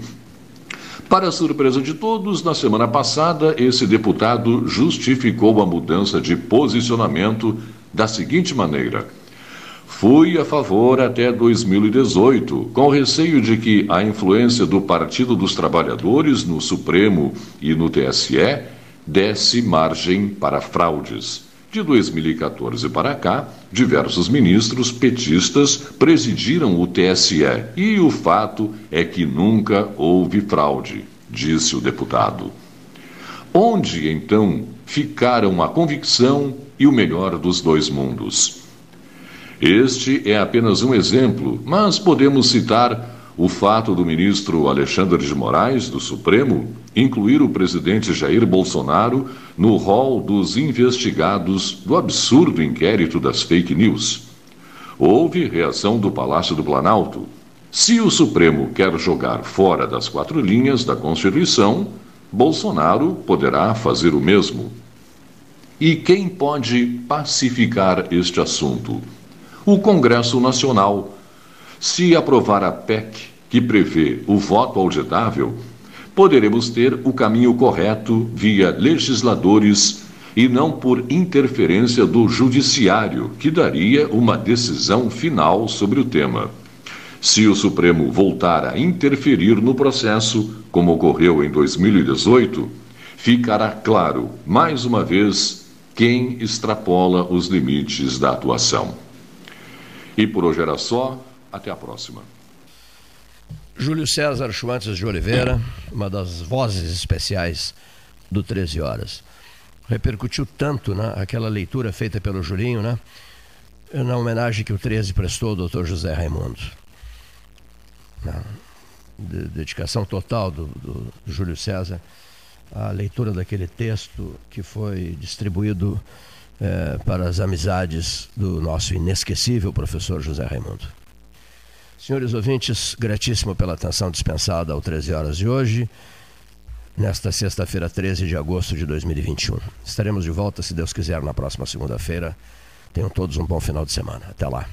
Speaker 7: Para surpresa de todos, na semana passada, esse deputado justificou a mudança de posicionamento da seguinte maneira. Fui a favor até 2018, com receio de que a influência do Partido dos Trabalhadores no Supremo e no TSE desse margem para fraudes. De 2014 para cá, diversos ministros petistas presidiram o TSE e o fato é que nunca houve fraude, disse o deputado. Onde, então, ficaram a convicção e o melhor dos dois mundos? Este é apenas um exemplo, mas podemos citar o fato do ministro Alexandre de Moraes, do Supremo, incluir o presidente Jair Bolsonaro no rol dos investigados do absurdo inquérito das fake news. Houve reação do Palácio do Planalto. Se o Supremo quer jogar fora das quatro linhas da Constituição, Bolsonaro poderá fazer o mesmo. E quem pode pacificar este assunto? O Congresso Nacional. Se aprovar a PEC, que prevê o voto auditável, poderemos ter o caminho correto via legisladores e não por interferência do Judiciário, que daria uma decisão final sobre o tema. Se o Supremo voltar a interferir no processo, como ocorreu em 2018, ficará claro, mais uma vez, quem extrapola os limites da atuação. E por hoje era só. Até a próxima.
Speaker 2: Júlio César Schwantes de Oliveira, uma das vozes especiais do 13 Horas. Repercutiu tanto né, aquela leitura feita pelo Julinho, né, na homenagem que o 13 prestou ao Dr. José Raimundo. Na de, dedicação total do, do, do Júlio César à leitura daquele texto que foi distribuído eh, para as amizades do nosso inesquecível professor José Raimundo. Senhores ouvintes, gratíssimo pela atenção dispensada ao 13 horas de hoje, nesta sexta-feira, 13 de agosto de 2021. Estaremos de volta, se Deus quiser, na próxima segunda-feira. Tenham todos um bom final de semana. Até lá.